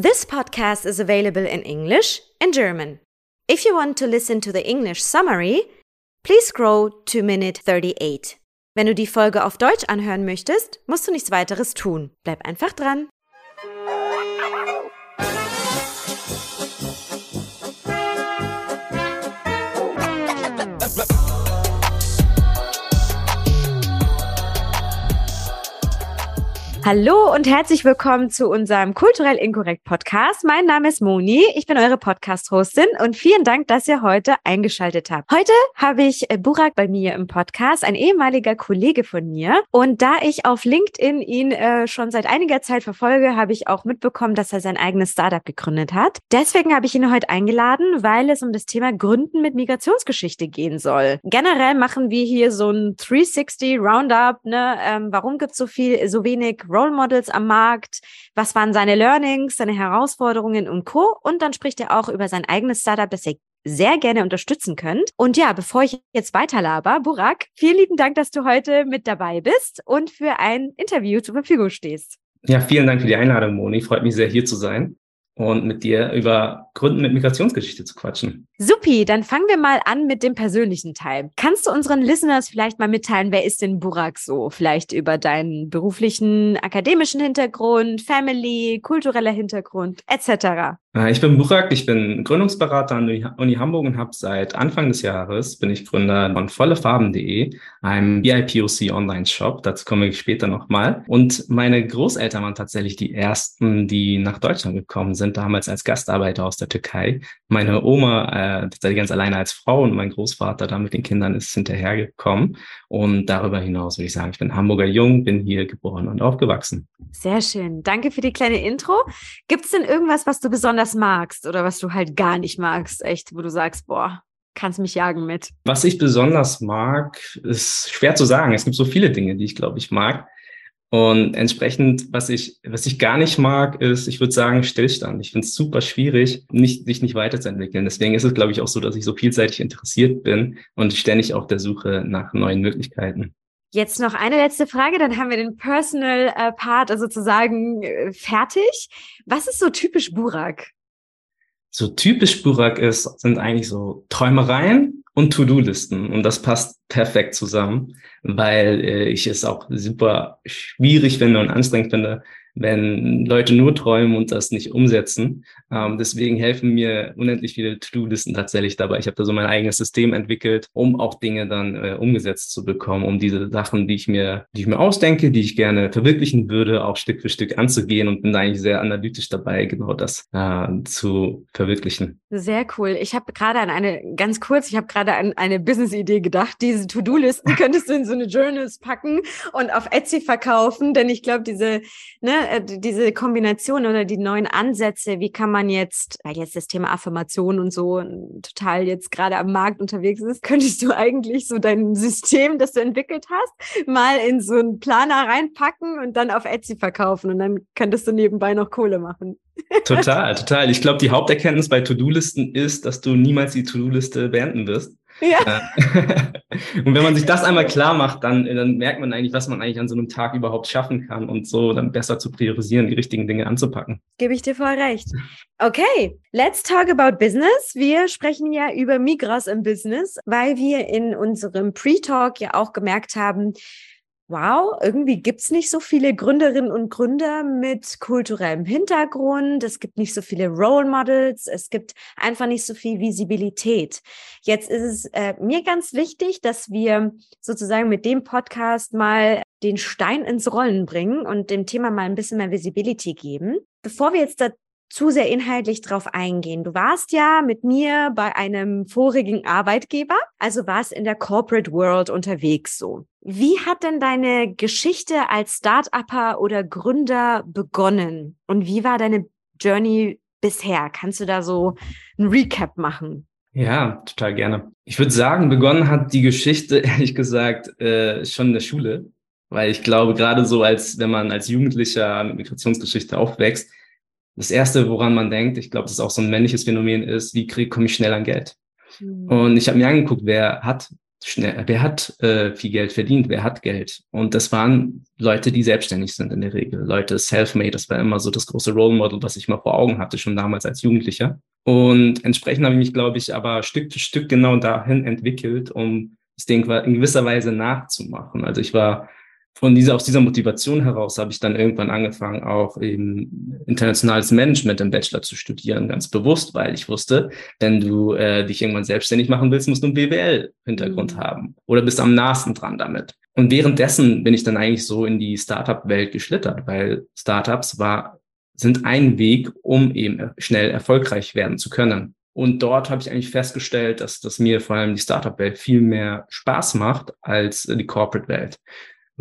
This podcast is available in English and German. If you want to listen to the English summary, please scroll to minute 38. Wenn du die Folge auf Deutsch anhören möchtest, musst du nichts weiteres tun. Bleib einfach dran. Hallo und herzlich willkommen zu unserem Kulturell Inkorrekt Podcast. Mein Name ist Moni, ich bin eure Podcast-Hostin und vielen Dank, dass ihr heute eingeschaltet habt. Heute habe ich äh, Burak bei mir im Podcast, ein ehemaliger Kollege von mir. Und da ich auf LinkedIn ihn äh, schon seit einiger Zeit verfolge, habe ich auch mitbekommen, dass er sein eigenes Startup gegründet hat. Deswegen habe ich ihn heute eingeladen, weil es um das Thema Gründen mit Migrationsgeschichte gehen soll. Generell machen wir hier so ein 360 Roundup. Ne? Ähm, warum gibt es so viel, so wenig Role Models am Markt, was waren seine Learnings, seine Herausforderungen und Co. Und dann spricht er auch über sein eigenes Startup, das er sehr gerne unterstützen könnt. Und ja, bevor ich jetzt weiterlaber, Burak, vielen lieben Dank, dass du heute mit dabei bist und für ein Interview zur Verfügung stehst. Ja, vielen Dank für die Einladung, Moni. Freut mich sehr, hier zu sein und mit dir über Gründen mit Migrationsgeschichte zu quatschen. Supi, dann fangen wir mal an mit dem persönlichen Teil. Kannst du unseren Listeners vielleicht mal mitteilen, wer ist denn Burak so? Vielleicht über deinen beruflichen, akademischen Hintergrund, Family, kultureller Hintergrund etc. Äh, ich bin Burak, ich bin Gründungsberater an der Uni Hamburg und habe seit Anfang des Jahres bin ich Gründer von vollefarben.de, einem BIPOC Online-Shop. Dazu komme ich später nochmal. Und meine Großeltern waren tatsächlich die ersten, die nach Deutschland gekommen sind, damals als Gastarbeiter aus der Türkei. Meine Oma äh, tatsächlich ganz alleine als Frau und mein Großvater da mit den Kindern ist hinterhergekommen. Und darüber hinaus würde ich sagen, ich bin Hamburger Jung, bin hier geboren und aufgewachsen. Sehr schön. Danke für die kleine Intro. Gibt es denn irgendwas, was du besonders besonders magst oder was du halt gar nicht magst, echt, wo du sagst, boah, kannst mich jagen mit? Was ich besonders mag, ist schwer zu sagen. Es gibt so viele Dinge, die ich glaube ich mag. Und entsprechend, was ich, was ich gar nicht mag, ist, ich würde sagen, Stillstand. Ich finde es super schwierig, nicht, sich nicht weiterzuentwickeln. Deswegen ist es, glaube ich, auch so, dass ich so vielseitig interessiert bin und ständig auf der Suche nach neuen Möglichkeiten. Jetzt noch eine letzte Frage, dann haben wir den Personal äh, Part also sozusagen äh, fertig. Was ist so typisch Burak? So typisch Burak ist, sind eigentlich so Träumereien und To-Do-Listen. Und das passt perfekt zusammen, weil äh, ich es auch super schwierig finde und anstrengend finde, wenn Leute nur träumen und das nicht umsetzen. Ähm, deswegen helfen mir unendlich viele To-Do-Listen tatsächlich dabei. Ich habe da so mein eigenes System entwickelt, um auch Dinge dann äh, umgesetzt zu bekommen, um diese Sachen, die ich mir, die ich mir ausdenke, die ich gerne verwirklichen würde, auch Stück für Stück anzugehen und bin da eigentlich sehr analytisch dabei, genau das äh, zu verwirklichen. Sehr cool. Ich habe gerade an eine, ganz kurz, ich habe gerade an eine Business-Idee gedacht. Diese To-Do-Listen könntest du in so eine Journals packen und auf Etsy verkaufen, denn ich glaube, diese, ne, äh, diese Kombination oder die neuen Ansätze, wie kann man jetzt, weil jetzt das Thema Affirmation und so total jetzt gerade am Markt unterwegs ist, könntest du eigentlich so dein System, das du entwickelt hast, mal in so einen Planer reinpacken und dann auf Etsy verkaufen und dann könntest du nebenbei noch Kohle machen. Total, total. Ich glaube, die Haupterkenntnis bei To-Do-Listen ist, dass du niemals die To-Do-Liste beenden wirst. Ja. und wenn man sich das einmal klar macht, dann, dann merkt man eigentlich, was man eigentlich an so einem Tag überhaupt schaffen kann und so dann besser zu priorisieren, die richtigen Dinge anzupacken. Gebe ich dir voll recht. Okay, let's talk about business. Wir sprechen ja über Migras im Business, weil wir in unserem Pre-Talk ja auch gemerkt haben, wow, irgendwie gibt's nicht so viele Gründerinnen und Gründer mit kulturellem Hintergrund. Es gibt nicht so viele Role Models. Es gibt einfach nicht so viel Visibilität. Jetzt ist es äh, mir ganz wichtig, dass wir sozusagen mit dem Podcast mal den Stein ins Rollen bringen und dem Thema mal ein bisschen mehr Visibility geben. Bevor wir jetzt da zu sehr inhaltlich drauf eingehen. Du warst ja mit mir bei einem vorigen Arbeitgeber, also warst in der Corporate World unterwegs so. Wie hat denn deine Geschichte als Start-Upper oder Gründer begonnen? Und wie war deine Journey bisher? Kannst du da so ein Recap machen? Ja, total gerne. Ich würde sagen, begonnen hat die Geschichte, ehrlich gesagt, äh, schon in der Schule. Weil ich glaube, gerade so als, wenn man als Jugendlicher mit Migrationsgeschichte aufwächst, das Erste, woran man denkt, ich glaube, das ist auch so ein männliches Phänomen ist, wie krieg, komme ich schnell an Geld? Mhm. Und ich habe mir angeguckt, wer hat schnell, wer hat äh, viel Geld verdient, wer hat Geld. Und das waren Leute, die selbstständig sind in der Regel. Leute self-made, das war immer so das große Role Model, was ich mal vor Augen hatte, schon damals als Jugendlicher. Und entsprechend habe ich mich, glaube ich, aber Stück für Stück genau dahin entwickelt, um das Ding in gewisser Weise nachzumachen. Also ich war von dieser, aus dieser Motivation heraus habe ich dann irgendwann angefangen, auch eben internationales Management im Bachelor zu studieren, ganz bewusst, weil ich wusste, wenn du äh, dich irgendwann selbstständig machen willst, musst du einen BWL-Hintergrund mhm. haben oder bist am nahesten dran damit. Und währenddessen bin ich dann eigentlich so in die Startup-Welt geschlittert, weil Startups war, sind ein Weg, um eben schnell erfolgreich werden zu können. Und dort habe ich eigentlich festgestellt, dass, dass mir vor allem die Startup-Welt viel mehr Spaß macht als die Corporate-Welt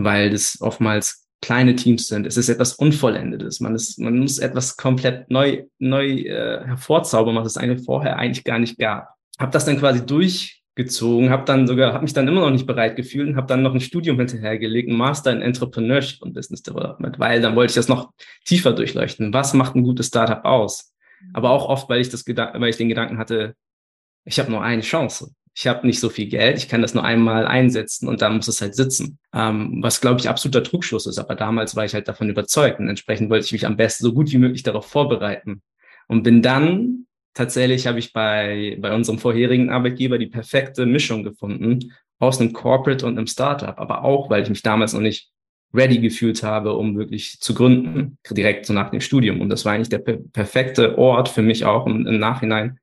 weil das oftmals kleine Teams sind. Es ist etwas Unvollendetes. Man, ist, man muss etwas komplett neu, neu äh, hervorzaubern, was es eigentlich vorher eigentlich gar nicht gab. Habe das dann quasi durchgezogen, habe dann sogar, habe mich dann immer noch nicht bereit gefühlt und habe dann noch ein Studium hinterhergelegt, ein Master in Entrepreneurship und Business Development, weil dann wollte ich das noch tiefer durchleuchten. Was macht ein gutes Startup aus? Aber auch oft, weil ich das weil ich den Gedanken hatte, ich habe nur eine Chance ich habe nicht so viel Geld, ich kann das nur einmal einsetzen und dann muss es halt sitzen. Ähm, was, glaube ich, absoluter Trugschluss ist. Aber damals war ich halt davon überzeugt und entsprechend wollte ich mich am besten so gut wie möglich darauf vorbereiten. Und bin dann, tatsächlich habe ich bei, bei unserem vorherigen Arbeitgeber die perfekte Mischung gefunden aus einem Corporate und einem Startup. Aber auch, weil ich mich damals noch nicht ready gefühlt habe, um wirklich zu gründen, direkt so nach dem Studium. Und das war eigentlich der per perfekte Ort für mich auch, um im Nachhinein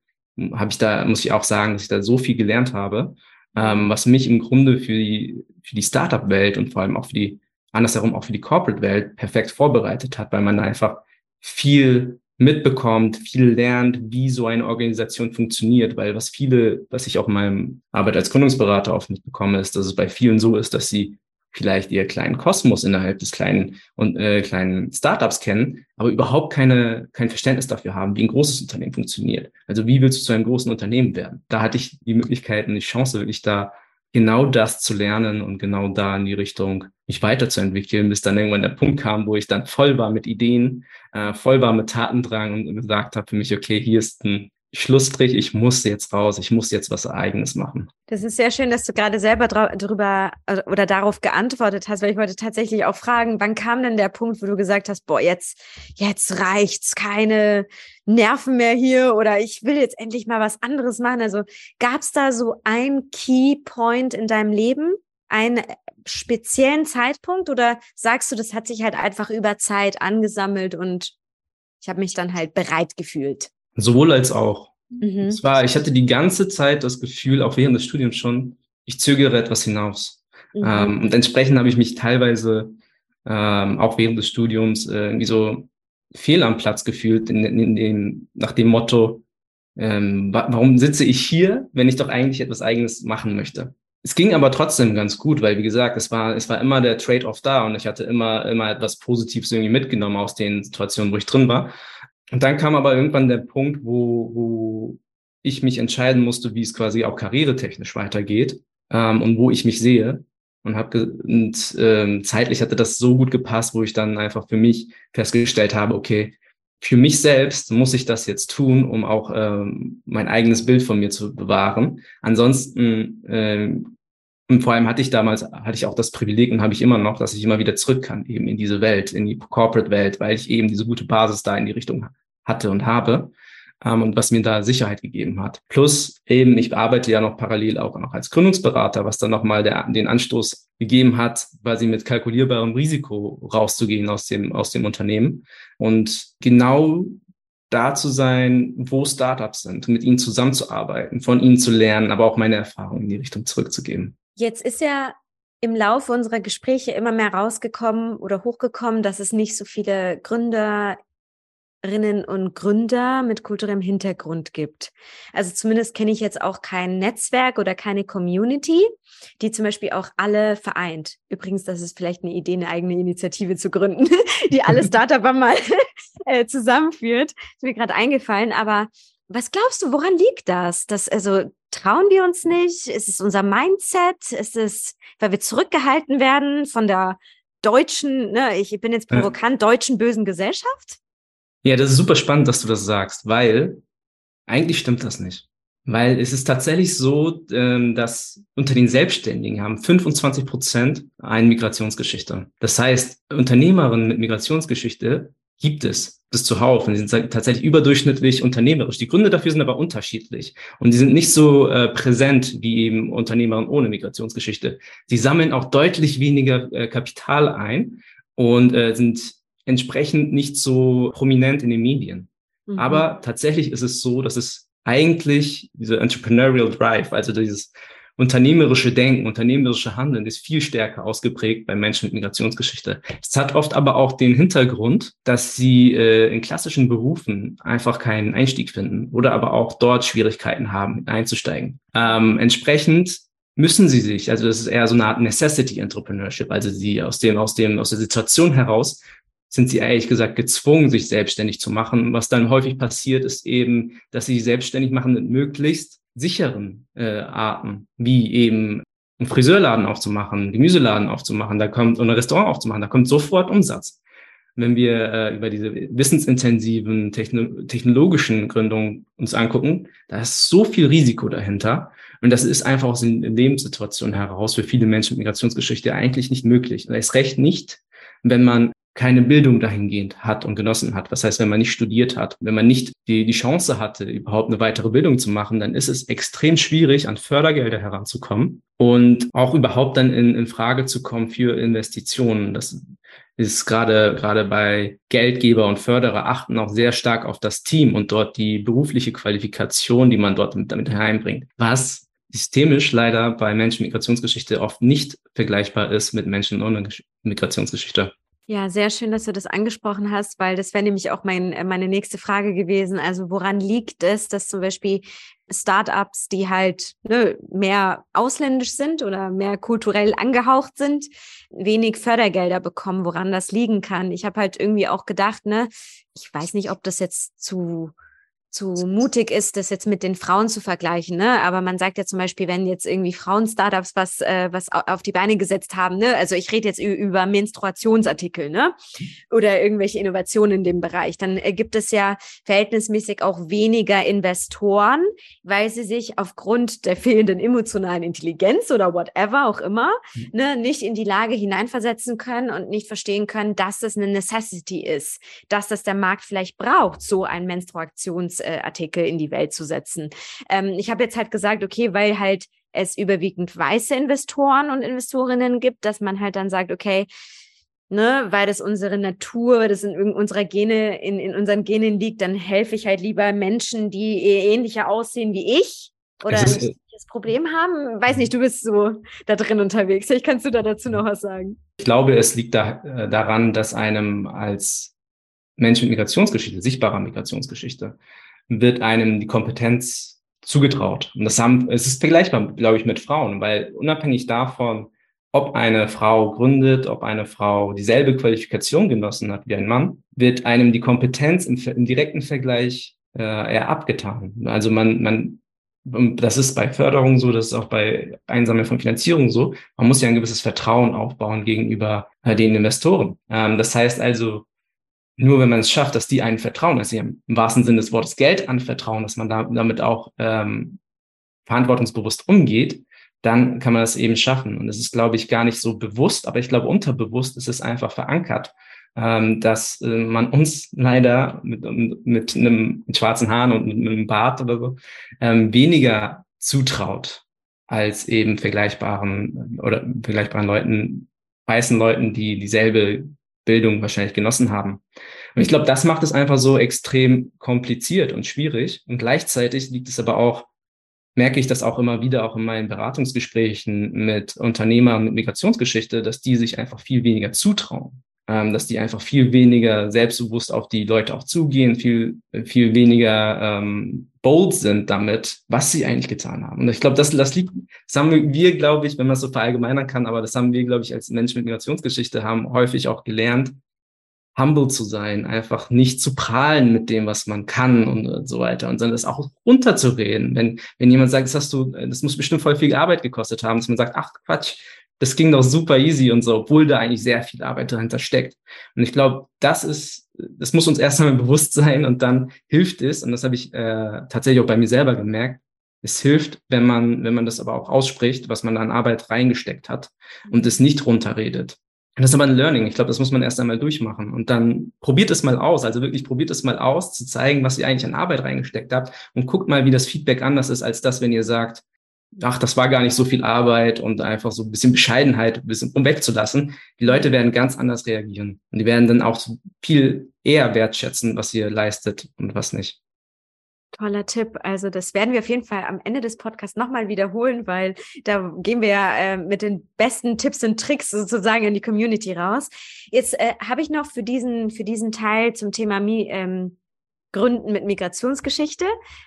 habe ich da, muss ich auch sagen, dass ich da so viel gelernt habe, ähm, was mich im Grunde für die, für die Startup-Welt und vor allem auch für die, andersherum auch für die Corporate-Welt perfekt vorbereitet hat, weil man einfach viel mitbekommt, viel lernt, wie so eine Organisation funktioniert, weil was viele, was ich auch in meinem Arbeit als Gründungsberater oft mitbekomme, ist, dass es bei vielen so ist, dass sie vielleicht ihr kleinen Kosmos innerhalb des kleinen und äh, kleinen Startups kennen, aber überhaupt keine kein Verständnis dafür haben, wie ein großes Unternehmen funktioniert. Also wie willst du zu einem großen Unternehmen werden? Da hatte ich die Möglichkeit und die Chance, wirklich da genau das zu lernen und genau da in die Richtung mich weiterzuentwickeln, bis dann irgendwann der Punkt kam, wo ich dann voll war mit Ideen, äh, voll war mit Tatendrang und gesagt habe für mich, okay, hier ist ein Schlussstrich, ich muss jetzt raus, ich muss jetzt was Eigenes machen. Das ist sehr schön, dass du gerade selber darüber oder darauf geantwortet hast, weil ich wollte tatsächlich auch fragen, wann kam denn der Punkt, wo du gesagt hast, boah, jetzt, jetzt reicht's, keine Nerven mehr hier oder ich will jetzt endlich mal was anderes machen. Also gab es da so ein Key Point in deinem Leben, einen speziellen Zeitpunkt oder sagst du, das hat sich halt einfach über Zeit angesammelt und ich habe mich dann halt bereit gefühlt? Sowohl als auch. Mhm. Es war, ich hatte die ganze Zeit das Gefühl, auch während des Studiums schon, ich zögere etwas hinaus. Mhm. Ähm, und entsprechend habe ich mich teilweise ähm, auch während des Studiums äh, irgendwie so fehl am Platz gefühlt, in, in, in dem, nach dem Motto, ähm, wa warum sitze ich hier, wenn ich doch eigentlich etwas Eigenes machen möchte? Es ging aber trotzdem ganz gut, weil wie gesagt, es war, es war immer der Trade-off da und ich hatte immer, immer etwas Positives irgendwie mitgenommen aus den Situationen, wo ich drin war. Und dann kam aber irgendwann der Punkt, wo, wo ich mich entscheiden musste, wie es quasi auch karrieretechnisch weitergeht ähm, und wo ich mich sehe. Und habe und ähm, zeitlich hatte das so gut gepasst, wo ich dann einfach für mich festgestellt habe, okay, für mich selbst muss ich das jetzt tun, um auch ähm, mein eigenes Bild von mir zu bewahren. Ansonsten ähm, und vor allem hatte ich damals, hatte ich auch das Privileg und habe ich immer noch, dass ich immer wieder zurück kann, eben in diese Welt, in die Corporate-Welt, weil ich eben diese gute Basis da in die Richtung hatte und habe. Ähm, und was mir da Sicherheit gegeben hat. Plus eben, ich arbeite ja noch parallel auch noch als Gründungsberater, was dann nochmal den Anstoß gegeben hat, quasi mit kalkulierbarem Risiko rauszugehen aus dem, aus dem Unternehmen. Und genau da zu sein, wo Startups sind, mit ihnen zusammenzuarbeiten, von ihnen zu lernen, aber auch meine Erfahrungen in die Richtung zurückzugeben. Jetzt ist ja im Laufe unserer Gespräche immer mehr rausgekommen oder hochgekommen, dass es nicht so viele Gründerinnen und Gründer mit kulturellem Hintergrund gibt. Also zumindest kenne ich jetzt auch kein Netzwerk oder keine Community, die zum Beispiel auch alle vereint. Übrigens, das ist vielleicht eine Idee, eine eigene Initiative zu gründen, die alle Startup mal äh, zusammenführt. Ist mir gerade eingefallen, aber was glaubst du, woran liegt das? Dass, also trauen wir uns nicht? Ist es unser Mindset? Ist es, weil wir zurückgehalten werden von der deutschen, ne, ich bin jetzt provokant, ja. deutschen bösen Gesellschaft? Ja, das ist super spannend, dass du das sagst, weil eigentlich stimmt das nicht. Weil es ist tatsächlich so, ähm, dass unter den Selbstständigen haben 25 Prozent eine Migrationsgeschichte. Das heißt, Unternehmerinnen mit Migrationsgeschichte gibt es das zuhauf. Und die sind tatsächlich überdurchschnittlich unternehmerisch. Die Gründe dafür sind aber unterschiedlich. Und die sind nicht so äh, präsent wie eben Unternehmerinnen ohne Migrationsgeschichte. Sie sammeln auch deutlich weniger äh, Kapital ein und äh, sind entsprechend nicht so prominent in den Medien. Mhm. Aber tatsächlich ist es so, dass es eigentlich diese Entrepreneurial Drive, also dieses unternehmerische Denken, unternehmerische Handeln ist viel stärker ausgeprägt bei Menschen mit Migrationsgeschichte. Es hat oft aber auch den Hintergrund, dass sie äh, in klassischen Berufen einfach keinen Einstieg finden oder aber auch dort Schwierigkeiten haben, einzusteigen. Ähm, entsprechend müssen sie sich, also das ist eher so eine Art Necessity Entrepreneurship, also sie aus dem, aus dem, aus der Situation heraus sind sie ehrlich gesagt gezwungen, sich selbstständig zu machen. Was dann häufig passiert, ist eben, dass sie sich selbstständig machen mit möglichst sicheren äh, Arten, wie eben einen Friseurladen aufzumachen, einen Gemüseladen aufzumachen, da kommt und ein Restaurant aufzumachen, da kommt sofort Umsatz. Wenn wir äh, über diese wissensintensiven techno technologischen Gründungen uns angucken, da ist so viel Risiko dahinter. Und das ist einfach aus den Lebenssituationen heraus für viele Menschen mit Migrationsgeschichte eigentlich nicht möglich. Und ist recht nicht, wenn man keine Bildung dahingehend hat und genossen hat. Das heißt, wenn man nicht studiert hat, wenn man nicht die, die Chance hatte, überhaupt eine weitere Bildung zu machen, dann ist es extrem schwierig, an Fördergelder heranzukommen und auch überhaupt dann in, in Frage zu kommen für Investitionen. Das ist gerade, gerade bei Geldgeber und Förderer achten auch sehr stark auf das Team und dort die berufliche Qualifikation, die man dort mit, damit hereinbringt. Was systemisch leider bei Menschen Migrationsgeschichte oft nicht vergleichbar ist mit Menschen ohne Migrationsgeschichte. Ja, sehr schön, dass du das angesprochen hast, weil das wäre nämlich auch mein, äh, meine nächste Frage gewesen. Also woran liegt es, dass zum Beispiel Startups, die halt ne, mehr ausländisch sind oder mehr kulturell angehaucht sind, wenig Fördergelder bekommen, woran das liegen kann? Ich habe halt irgendwie auch gedacht, ne, ich weiß nicht, ob das jetzt zu zu mutig ist, das jetzt mit den Frauen zu vergleichen. Ne? Aber man sagt ja zum Beispiel, wenn jetzt irgendwie Frauen-Startups was, äh, was auf die Beine gesetzt haben, ne? also ich rede jetzt über Menstruationsartikel ne? oder irgendwelche Innovationen in dem Bereich, dann äh, gibt es ja verhältnismäßig auch weniger Investoren, weil sie sich aufgrund der fehlenden emotionalen Intelligenz oder whatever auch immer mhm. ne, nicht in die Lage hineinversetzen können und nicht verstehen können, dass das eine Necessity ist, dass das der Markt vielleicht braucht, so ein Menstruations Artikel in die Welt zu setzen. Ähm, ich habe jetzt halt gesagt, okay, weil halt es überwiegend weiße Investoren und Investorinnen gibt, dass man halt dann sagt, okay, ne, weil das unsere Natur, das in unserer Gene, in, in unseren Genen liegt, dann helfe ich halt lieber Menschen, die ähnlicher aussehen wie ich oder ist, das Problem haben. Weiß nicht, du bist so da drin unterwegs. Vielleicht kannst du da dazu noch was sagen. Ich glaube, es liegt da, äh, daran, dass einem als Mensch mit Migrationsgeschichte, sichtbarer Migrationsgeschichte, wird einem die Kompetenz zugetraut. Und das haben, es ist vergleichbar, glaube ich, mit Frauen, weil unabhängig davon, ob eine Frau gründet, ob eine Frau dieselbe Qualifikation genossen hat wie ein Mann, wird einem die Kompetenz im, im direkten Vergleich äh, eher abgetan. Also man, man, das ist bei Förderung so, das ist auch bei Einsammeln von Finanzierung so. Man muss ja ein gewisses Vertrauen aufbauen gegenüber äh, den Investoren. Ähm, das heißt also, nur wenn man es schafft, dass die einen vertrauen, dass sie im wahrsten Sinne des Wortes Geld anvertrauen, dass man da, damit auch ähm, verantwortungsbewusst umgeht, dann kann man das eben schaffen. Und es ist, glaube ich, gar nicht so bewusst, aber ich glaube, unterbewusst ist es einfach verankert, ähm, dass äh, man uns leider mit, mit einem mit schwarzen Haaren und mit, mit einem Bart oder so ähm, weniger zutraut als eben vergleichbaren oder vergleichbaren Leuten, weißen Leuten, die dieselbe Bildung wahrscheinlich genossen haben. Und ich glaube, das macht es einfach so extrem kompliziert und schwierig. Und gleichzeitig liegt es aber auch, merke ich das auch immer wieder, auch in meinen Beratungsgesprächen mit Unternehmern mit Migrationsgeschichte, dass die sich einfach viel weniger zutrauen ähm, dass die einfach viel weniger selbstbewusst auf die Leute auch zugehen, viel, viel weniger ähm, bold sind damit, was sie eigentlich getan haben. Und ich glaube, das, das liegt, das haben wir, glaube ich, wenn man es so verallgemeinern kann, aber das haben wir, glaube ich, als Menschen mit Migrationsgeschichte haben häufig auch gelernt, humble zu sein, einfach nicht zu prahlen mit dem, was man kann und so weiter und sondern das auch runterzureden. Wenn, wenn jemand sagt, das hast du, das muss bestimmt voll viel Arbeit gekostet haben, dass man sagt, ach Quatsch, das ging doch super easy und so, obwohl da eigentlich sehr viel Arbeit dahinter steckt. Und ich glaube, das ist, das muss uns erst einmal bewusst sein und dann hilft es, und das habe ich äh, tatsächlich auch bei mir selber gemerkt, Es hilft, wenn man, wenn man das aber auch ausspricht, was man da an Arbeit reingesteckt hat und es nicht runterredet. Und das ist aber ein Learning. Ich glaube, das muss man erst einmal durchmachen. Und dann probiert es mal aus. Also wirklich probiert es mal aus, zu zeigen, was ihr eigentlich an Arbeit reingesteckt habt. Und guckt mal, wie das Feedback anders ist, als das, wenn ihr sagt, ach, das war gar nicht so viel Arbeit und einfach so ein bisschen Bescheidenheit, ein bisschen um wegzulassen. Die Leute werden ganz anders reagieren. Und die werden dann auch viel eher wertschätzen, was ihr leistet und was nicht. Toller Tipp. Also das werden wir auf jeden Fall am Ende des Podcasts nochmal wiederholen, weil da gehen wir ja äh, mit den besten Tipps und Tricks sozusagen in die Community raus. Jetzt äh, habe ich noch für diesen, für diesen Teil zum Thema Mi ähm, Gründen mit Migrationsgeschichte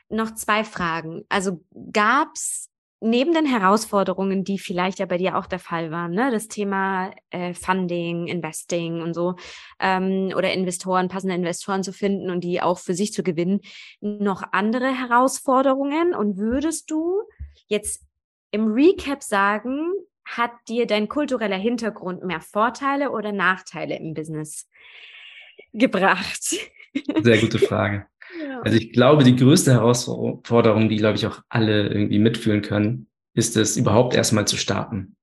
noch zwei Fragen. Also gab es neben den Herausforderungen, die vielleicht ja bei dir auch der Fall waren, ne, das Thema äh, Funding, Investing und so, ähm, oder Investoren, passende Investoren zu finden und die auch für sich zu gewinnen, noch andere Herausforderungen? Und würdest du jetzt im Recap sagen, hat dir dein kultureller Hintergrund mehr Vorteile oder Nachteile im Business gebracht? Sehr gute Frage. Also ich glaube, die größte Herausforderung, die, glaube ich, auch alle irgendwie mitfühlen können, ist es, überhaupt erstmal zu starten.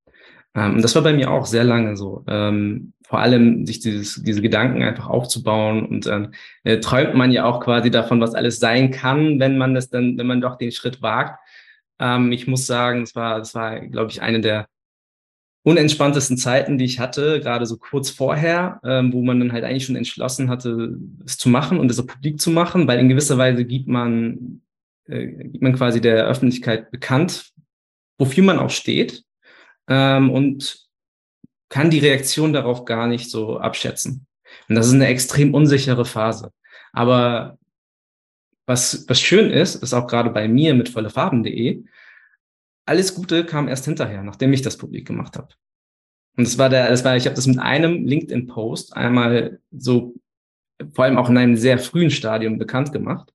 Ähm, und das war bei mir auch sehr lange so. Ähm, vor allem sich dieses, diese Gedanken einfach aufzubauen und dann äh, träumt man ja auch quasi davon, was alles sein kann, wenn man das dann, wenn man doch den Schritt wagt. Ähm, ich muss sagen, es war, es war, glaube ich, eine der unentspanntesten Zeiten, die ich hatte, gerade so kurz vorher, ähm, wo man dann halt eigentlich schon entschlossen hatte, es zu machen und es auch publik zu machen, weil in gewisser Weise gibt man, äh, gibt man quasi der Öffentlichkeit bekannt, wofür man auch steht ähm, und kann die Reaktion darauf gar nicht so abschätzen. Und das ist eine extrem unsichere Phase. Aber was, was schön ist, ist auch gerade bei mir mit vollefarben.de, alles Gute kam erst hinterher, nachdem ich das publik gemacht habe. Und das war der, das war, ich habe das mit einem LinkedIn-Post einmal so, vor allem auch in einem sehr frühen Stadium bekannt gemacht.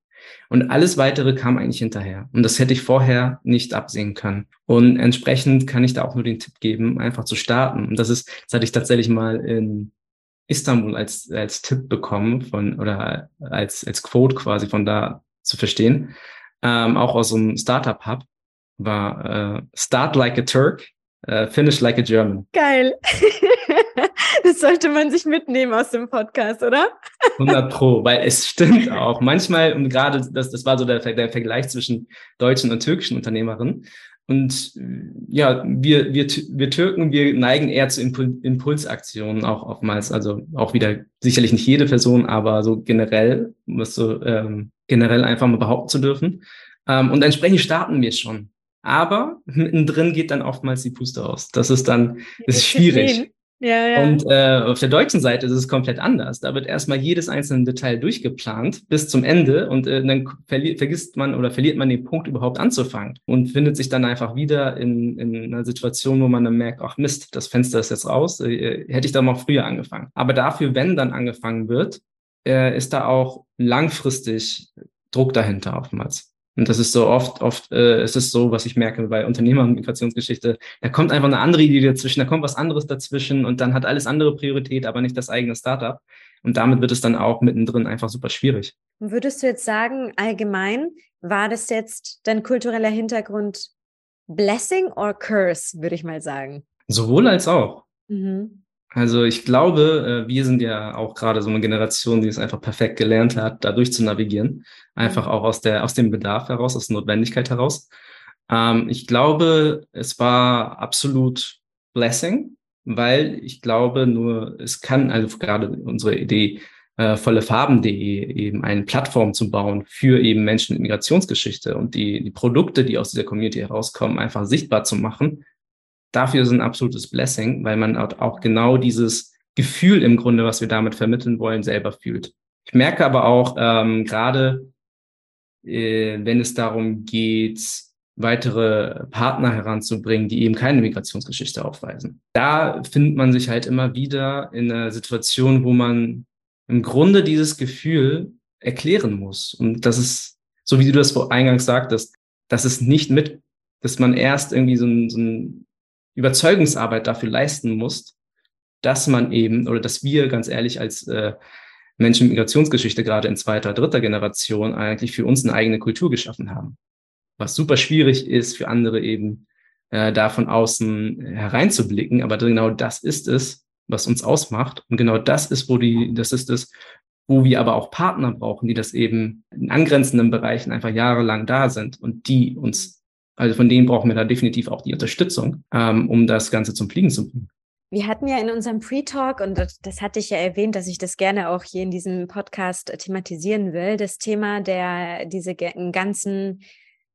Und alles weitere kam eigentlich hinterher. Und das hätte ich vorher nicht absehen können. Und entsprechend kann ich da auch nur den Tipp geben, einfach zu starten. Und das ist, das hatte ich tatsächlich mal in Istanbul als, als Tipp bekommen von, oder als, als Quote quasi von da zu verstehen. Ähm, auch aus einem Startup-Hub war äh, Start like a Turk, äh, Finish like a German. Geil. das sollte man sich mitnehmen aus dem Podcast, oder? 100 Pro, weil es stimmt auch. Manchmal, und gerade das, das war so der, der Vergleich zwischen deutschen und türkischen Unternehmerinnen. Und ja, wir, wir, wir Türken, wir neigen eher zu Impul Impulsaktionen auch oftmals. Also auch wieder sicherlich nicht jede Person, aber so generell, um das so ähm, generell einfach mal behaupten zu dürfen. Ähm, und entsprechend starten wir schon aber mittendrin geht dann oftmals die Puste aus. Das ist dann das ist schwierig. Ja, ja. Und äh, auf der deutschen Seite ist es komplett anders. Da wird erstmal jedes einzelne Detail durchgeplant bis zum Ende und äh, dann vergisst man oder verliert man den Punkt überhaupt anzufangen und findet sich dann einfach wieder in, in einer Situation, wo man dann merkt, ach Mist, das Fenster ist jetzt raus, äh, hätte ich da mal früher angefangen. Aber dafür, wenn dann angefangen wird, äh, ist da auch langfristig Druck dahinter oftmals. Und das ist so oft, oft äh, ist es so, was ich merke bei Unternehmer und Migrationsgeschichte, da kommt einfach eine andere Idee dazwischen, da kommt was anderes dazwischen und dann hat alles andere Priorität, aber nicht das eigene Startup. Und damit wird es dann auch mittendrin einfach super schwierig. Würdest du jetzt sagen, allgemein, war das jetzt dein kultureller Hintergrund Blessing or Curse, würde ich mal sagen? Sowohl als auch. Mhm. Also ich glaube, äh, wir sind ja auch gerade so eine Generation, die es einfach perfekt gelernt hat, da durch zu navigieren. Einfach auch aus der, aus dem Bedarf heraus, aus der Notwendigkeit heraus. Ähm, ich glaube, es war absolut Blessing, weil ich glaube nur, es kann, also gerade unsere Idee, äh, vollefarben.de eben eine Plattform zu bauen für eben Menschen mit Migrationsgeschichte und die, die Produkte, die aus dieser Community herauskommen, einfach sichtbar zu machen dafür ist ein absolutes Blessing, weil man auch genau dieses Gefühl im Grunde, was wir damit vermitteln wollen, selber fühlt. Ich merke aber auch ähm, gerade, äh, wenn es darum geht, weitere Partner heranzubringen, die eben keine Migrationsgeschichte aufweisen. Da findet man sich halt immer wieder in einer Situation, wo man im Grunde dieses Gefühl erklären muss. Und das ist, so wie du das eingangs sagtest, dass es nicht mit, dass man erst irgendwie so ein, so ein Überzeugungsarbeit dafür leisten musst, dass man eben oder dass wir ganz ehrlich als äh, Menschen mit Migrationsgeschichte gerade in zweiter, dritter Generation eigentlich für uns eine eigene Kultur geschaffen haben. was super schwierig ist für andere eben äh, da von außen hereinzublicken. Aber genau das ist es, was uns ausmacht. Und genau das ist, wo die, das ist es, wo wir aber auch Partner brauchen, die das eben in angrenzenden Bereichen einfach jahrelang da sind und die uns, also von denen brauchen wir da definitiv auch die Unterstützung, ähm, um das Ganze zum Fliegen zu bringen. Wir hatten ja in unserem Pre-Talk, und das hatte ich ja erwähnt, dass ich das gerne auch hier in diesem Podcast thematisieren will, das Thema der, diese ganzen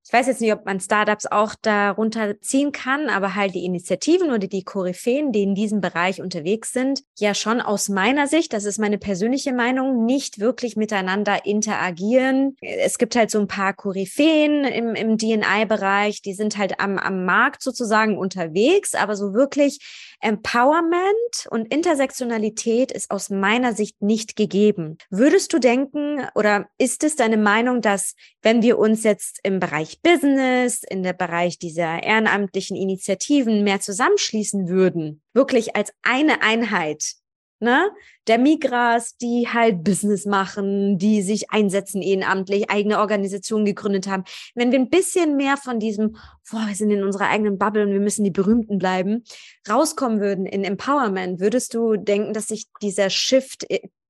ich weiß jetzt nicht, ob man Startups auch darunter ziehen kann, aber halt die Initiativen oder die Koryphäen, die in diesem Bereich unterwegs sind, ja schon aus meiner Sicht, das ist meine persönliche Meinung, nicht wirklich miteinander interagieren. Es gibt halt so ein paar Koryphäen im, im DNI-Bereich, die sind halt am, am Markt sozusagen unterwegs, aber so wirklich Empowerment und Intersektionalität ist aus meiner Sicht nicht gegeben. Würdest du denken oder ist es deine Meinung, dass wenn wir uns jetzt im Bereich Business, in der Bereich dieser ehrenamtlichen Initiativen mehr zusammenschließen würden, wirklich als eine Einheit, ne? Der Migras, die halt Business machen, die sich einsetzen ehrenamtlich, eigene Organisationen gegründet haben. Wenn wir ein bisschen mehr von diesem, boah, wir sind in unserer eigenen Bubble und wir müssen die Berühmten bleiben, rauskommen würden in Empowerment, würdest du denken, dass sich dieser Shift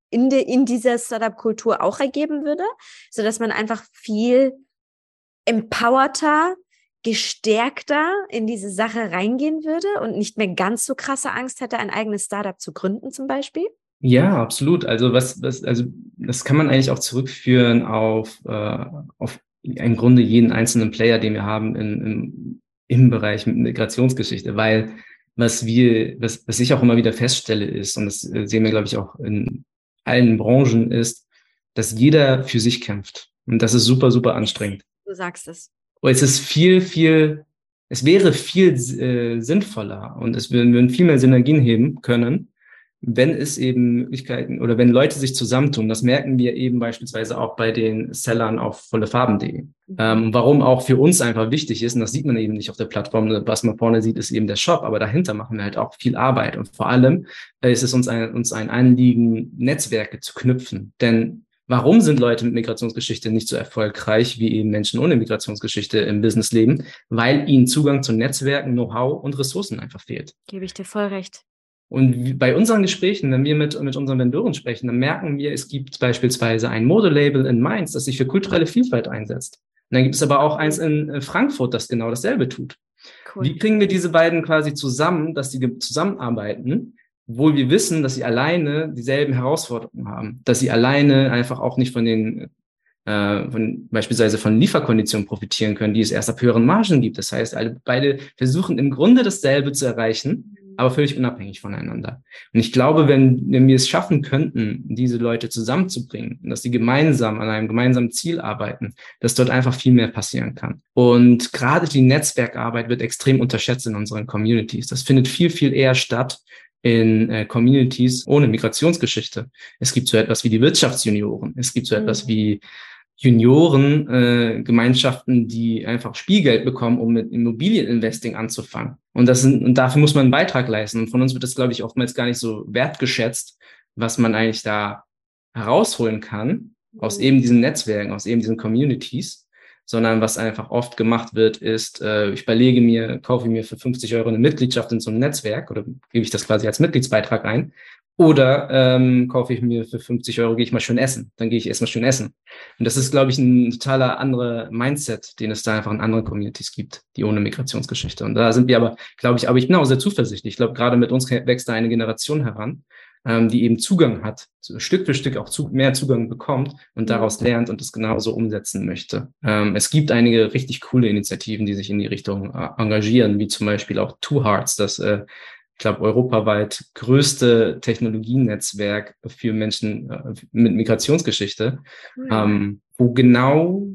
in, de, in dieser Startup-Kultur auch ergeben würde, so dass man einfach viel empowerter gestärkter in diese Sache reingehen würde und nicht mehr ganz so krasse Angst hätte, ein eigenes Startup zu gründen zum Beispiel? Ja, absolut. Also was, was, also das kann man eigentlich auch zurückführen auf, äh, auf im Grunde jeden einzelnen Player, den wir haben in, im, im Bereich Migrationsgeschichte, weil was wir, was, was ich auch immer wieder feststelle ist, und das sehen wir, glaube ich, auch in allen Branchen, ist, dass jeder für sich kämpft. Und das ist super, super anstrengend. Du sagst es. Und es ist viel, viel, es wäre viel äh, sinnvoller und es würden, würden viel mehr Synergien heben können, wenn es eben Möglichkeiten oder wenn Leute sich zusammentun. Das merken wir eben beispielsweise auch bei den Sellern auf vollefarben.de. Mhm. Ähm, warum auch für uns einfach wichtig ist, und das sieht man eben nicht auf der Plattform, was man vorne sieht, ist eben der Shop, aber dahinter machen wir halt auch viel Arbeit. Und vor allem äh, ist es uns ein, uns ein Anliegen, Netzwerke zu knüpfen. Denn Warum sind Leute mit Migrationsgeschichte nicht so erfolgreich wie eben Menschen ohne Migrationsgeschichte im Businessleben? Weil ihnen Zugang zu Netzwerken, Know-how und Ressourcen einfach fehlt. Gebe ich dir voll recht. Und bei unseren Gesprächen, wenn wir mit, mit unseren Vendoren sprechen, dann merken wir, es gibt beispielsweise ein Modelabel in Mainz, das sich für kulturelle Vielfalt einsetzt. Und dann gibt es aber auch eins in Frankfurt, das genau dasselbe tut. Cool. Wie kriegen wir diese beiden quasi zusammen, dass sie zusammenarbeiten? Obwohl wir wissen, dass sie alleine dieselben Herausforderungen haben, dass sie alleine einfach auch nicht von den äh, von beispielsweise von Lieferkonditionen profitieren können, die es erst ab höheren Margen gibt. Das heißt, alle, beide versuchen im Grunde dasselbe zu erreichen, aber völlig unabhängig voneinander. Und ich glaube, wenn, wenn wir es schaffen könnten, diese Leute zusammenzubringen, dass sie gemeinsam an einem gemeinsamen Ziel arbeiten, dass dort einfach viel mehr passieren kann. Und gerade die Netzwerkarbeit wird extrem unterschätzt in unseren Communities. Das findet viel, viel eher statt, in äh, Communities ohne Migrationsgeschichte. Es gibt so etwas wie die Wirtschaftsjunioren. Es gibt so mhm. etwas wie Juniorengemeinschaften, äh, die einfach Spielgeld bekommen, um mit Immobilieninvesting anzufangen. Und das sind, und dafür muss man einen Beitrag leisten. Und von uns wird das, glaube ich, oftmals gar nicht so wertgeschätzt, was man eigentlich da herausholen kann aus mhm. eben diesen Netzwerken, aus eben diesen Communities sondern was einfach oft gemacht wird, ist, äh, ich überlege mir, kaufe mir für 50 Euro eine Mitgliedschaft in so einem Netzwerk oder gebe ich das quasi als Mitgliedsbeitrag ein oder ähm, kaufe ich mir für 50 Euro, gehe ich mal schön essen. Dann gehe ich erstmal schön essen. Und das ist, glaube ich, ein totaler anderer Mindset, den es da einfach in anderen Communities gibt, die ohne Migrationsgeschichte. Und da sind wir aber, glaube ich, aber ich bin auch sehr zuversichtlich. Ich glaube, gerade mit uns wächst da eine Generation heran, ähm, die eben Zugang hat, Stück für Stück auch zu, mehr Zugang bekommt und daraus lernt und es genauso umsetzen möchte. Ähm, es gibt einige richtig coole Initiativen, die sich in die Richtung äh, engagieren, wie zum Beispiel auch Two Hearts, das äh, ich glaube, europaweit größte Technologienetzwerk für Menschen äh, mit Migrationsgeschichte, mhm. ähm, wo genau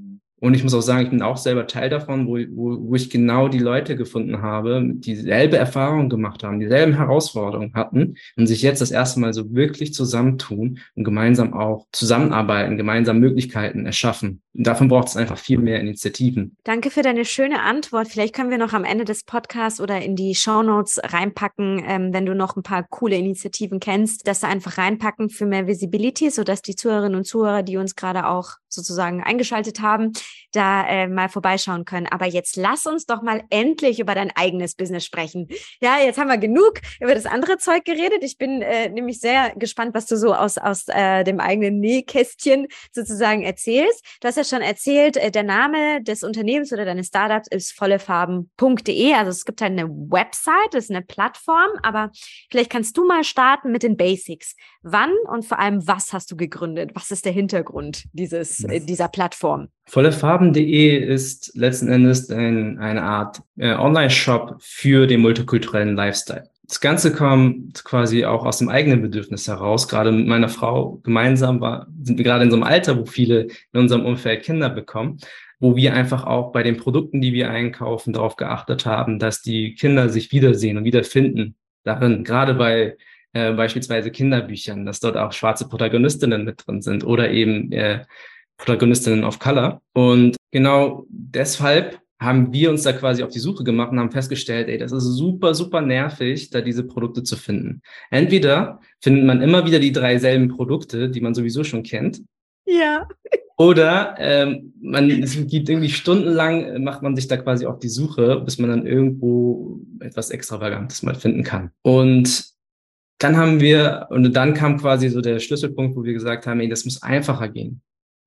und ich muss auch sagen, ich bin auch selber Teil davon, wo, wo, wo ich genau die Leute gefunden habe, die dieselbe Erfahrung gemacht haben, dieselben Herausforderungen hatten und sich jetzt das erste Mal so wirklich zusammentun und gemeinsam auch zusammenarbeiten, gemeinsam Möglichkeiten erschaffen. Und davon braucht es einfach viel mehr Initiativen. Danke für deine schöne Antwort. Vielleicht können wir noch am Ende des Podcasts oder in die Show Notes reinpacken, ähm, wenn du noch ein paar coole Initiativen kennst, dass du einfach reinpacken für mehr Visibility, sodass die Zuhörerinnen und Zuhörer, die uns gerade auch sozusagen eingeschaltet haben, da äh, mal vorbeischauen können. Aber jetzt lass uns doch mal endlich über dein eigenes Business sprechen. Ja, jetzt haben wir genug über das andere Zeug geredet. Ich bin äh, nämlich sehr gespannt, was du so aus, aus äh, dem eigenen Nähkästchen sozusagen erzählst. Du hast ja schon erzählt, äh, der Name des Unternehmens oder deines Startups ist vollefarben.de. Also es gibt halt eine Website, das ist eine Plattform, aber vielleicht kannst du mal starten mit den Basics. Wann und vor allem was hast du gegründet? Was ist der Hintergrund dieses, äh, dieser Plattform? Vollefarben.de ist letzten Endes ein, eine Art äh, Online-Shop für den multikulturellen Lifestyle. Das Ganze kommt quasi auch aus dem eigenen Bedürfnis heraus. Gerade mit meiner Frau gemeinsam war, sind wir gerade in so einem Alter, wo viele in unserem Umfeld Kinder bekommen, wo wir einfach auch bei den Produkten, die wir einkaufen, darauf geachtet haben, dass die Kinder sich wiedersehen und wiederfinden darin. Gerade bei äh, beispielsweise Kinderbüchern, dass dort auch schwarze Protagonistinnen mit drin sind oder eben äh, Protagonistinnen of Color. Und genau deshalb haben wir uns da quasi auf die Suche gemacht und haben festgestellt, ey, das ist super, super nervig, da diese Produkte zu finden. Entweder findet man immer wieder die drei selben Produkte, die man sowieso schon kennt. Ja. Oder ähm, man, es gibt irgendwie stundenlang, äh, macht man sich da quasi auf die Suche, bis man dann irgendwo etwas Extravagantes mal finden kann. Und dann haben wir, und dann kam quasi so der Schlüsselpunkt, wo wir gesagt haben, ey, das muss einfacher gehen.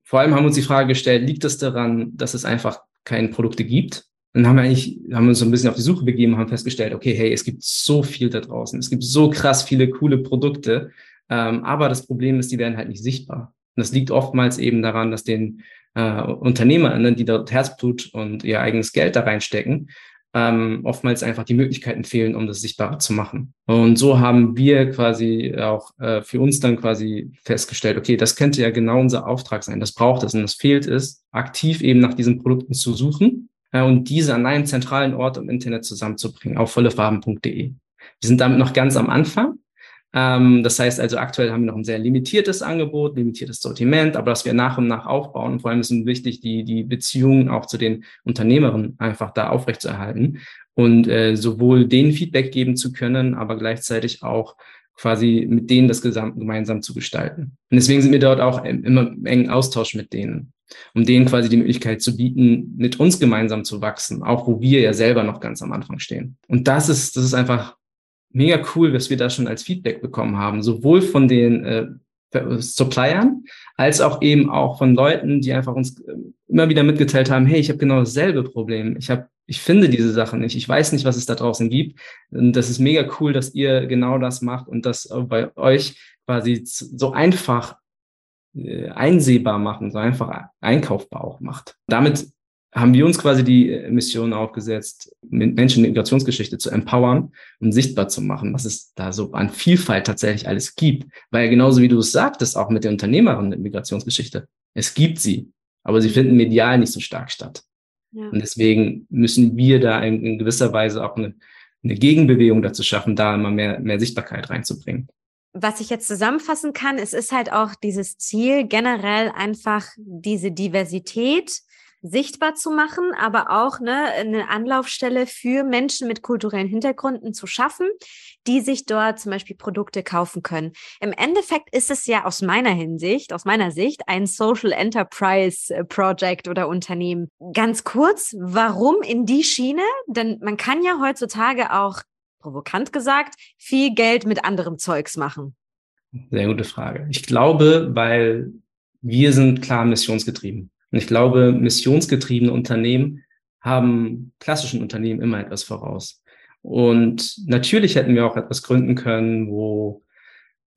Vor allem haben wir uns die Frage gestellt, liegt es daran, dass es einfach keine Produkte gibt? Dann haben wir eigentlich, haben wir uns so ein bisschen auf die Suche begeben und haben festgestellt, okay, hey, es gibt so viel da draußen. Es gibt so krass viele coole Produkte. Ähm, aber das Problem ist, die werden halt nicht sichtbar. Und das liegt oftmals eben daran, dass den äh, UnternehmerInnen, die dort Herzblut und ihr eigenes Geld da reinstecken, ähm, oftmals einfach die Möglichkeiten fehlen, um das sichtbarer zu machen. Und so haben wir quasi auch äh, für uns dann quasi festgestellt, okay, das könnte ja genau unser Auftrag sein. Das braucht es und das fehlt es, aktiv eben nach diesen Produkten zu suchen äh, und diese an einem zentralen Ort im Internet zusammenzubringen, auf vollefarben.de. Wir sind damit noch ganz am Anfang. Ähm, das heißt also, aktuell haben wir noch ein sehr limitiertes Angebot, limitiertes Sortiment, aber das wir nach und nach aufbauen. Und vor allem ist es wichtig, die, die Beziehungen auch zu den Unternehmerinnen einfach da aufrechtzuerhalten und äh, sowohl denen Feedback geben zu können, aber gleichzeitig auch quasi mit denen das Gesamt gemeinsam zu gestalten. Und deswegen sind wir dort auch immer im engen Austausch mit denen, um denen quasi die Möglichkeit zu bieten, mit uns gemeinsam zu wachsen, auch wo wir ja selber noch ganz am Anfang stehen. Und das ist, das ist einfach mega cool, was wir da schon als Feedback bekommen haben, sowohl von den äh, Suppliern als auch eben auch von Leuten, die einfach uns äh, immer wieder mitgeteilt haben, hey, ich habe genau dasselbe Problem. Ich habe ich finde diese Sachen nicht. Ich weiß nicht, was es da draußen gibt. Und das ist mega cool, dass ihr genau das macht und das bei euch quasi so einfach äh, einsehbar machen, so einfach einkaufbar auch macht. Damit haben wir uns quasi die Mission aufgesetzt, Menschen in der Migrationsgeschichte zu empowern und sichtbar zu machen, was es da so an Vielfalt tatsächlich alles gibt. Weil genauso wie du es sagtest, auch mit der Unternehmerin der Migrationsgeschichte, es gibt sie, aber sie finden medial nicht so stark statt. Ja. Und deswegen müssen wir da in, in gewisser Weise auch eine, eine Gegenbewegung dazu schaffen, da immer mehr, mehr Sichtbarkeit reinzubringen was ich jetzt zusammenfassen kann, es ist halt auch dieses Ziel, generell einfach diese Diversität sichtbar zu machen, aber auch ne, eine Anlaufstelle für Menschen mit kulturellen Hintergründen zu schaffen, die sich dort zum Beispiel Produkte kaufen können. Im Endeffekt ist es ja aus meiner Hinsicht, aus meiner Sicht, ein Social Enterprise äh, Project oder Unternehmen. Ganz kurz, warum in die Schiene? Denn man kann ja heutzutage auch, provokant gesagt, viel Geld mit anderem Zeugs machen. Sehr gute Frage. Ich glaube, weil wir sind klar missionsgetrieben. Und ich glaube, missionsgetriebene Unternehmen haben klassischen Unternehmen immer etwas voraus. Und natürlich hätten wir auch etwas gründen können, wo,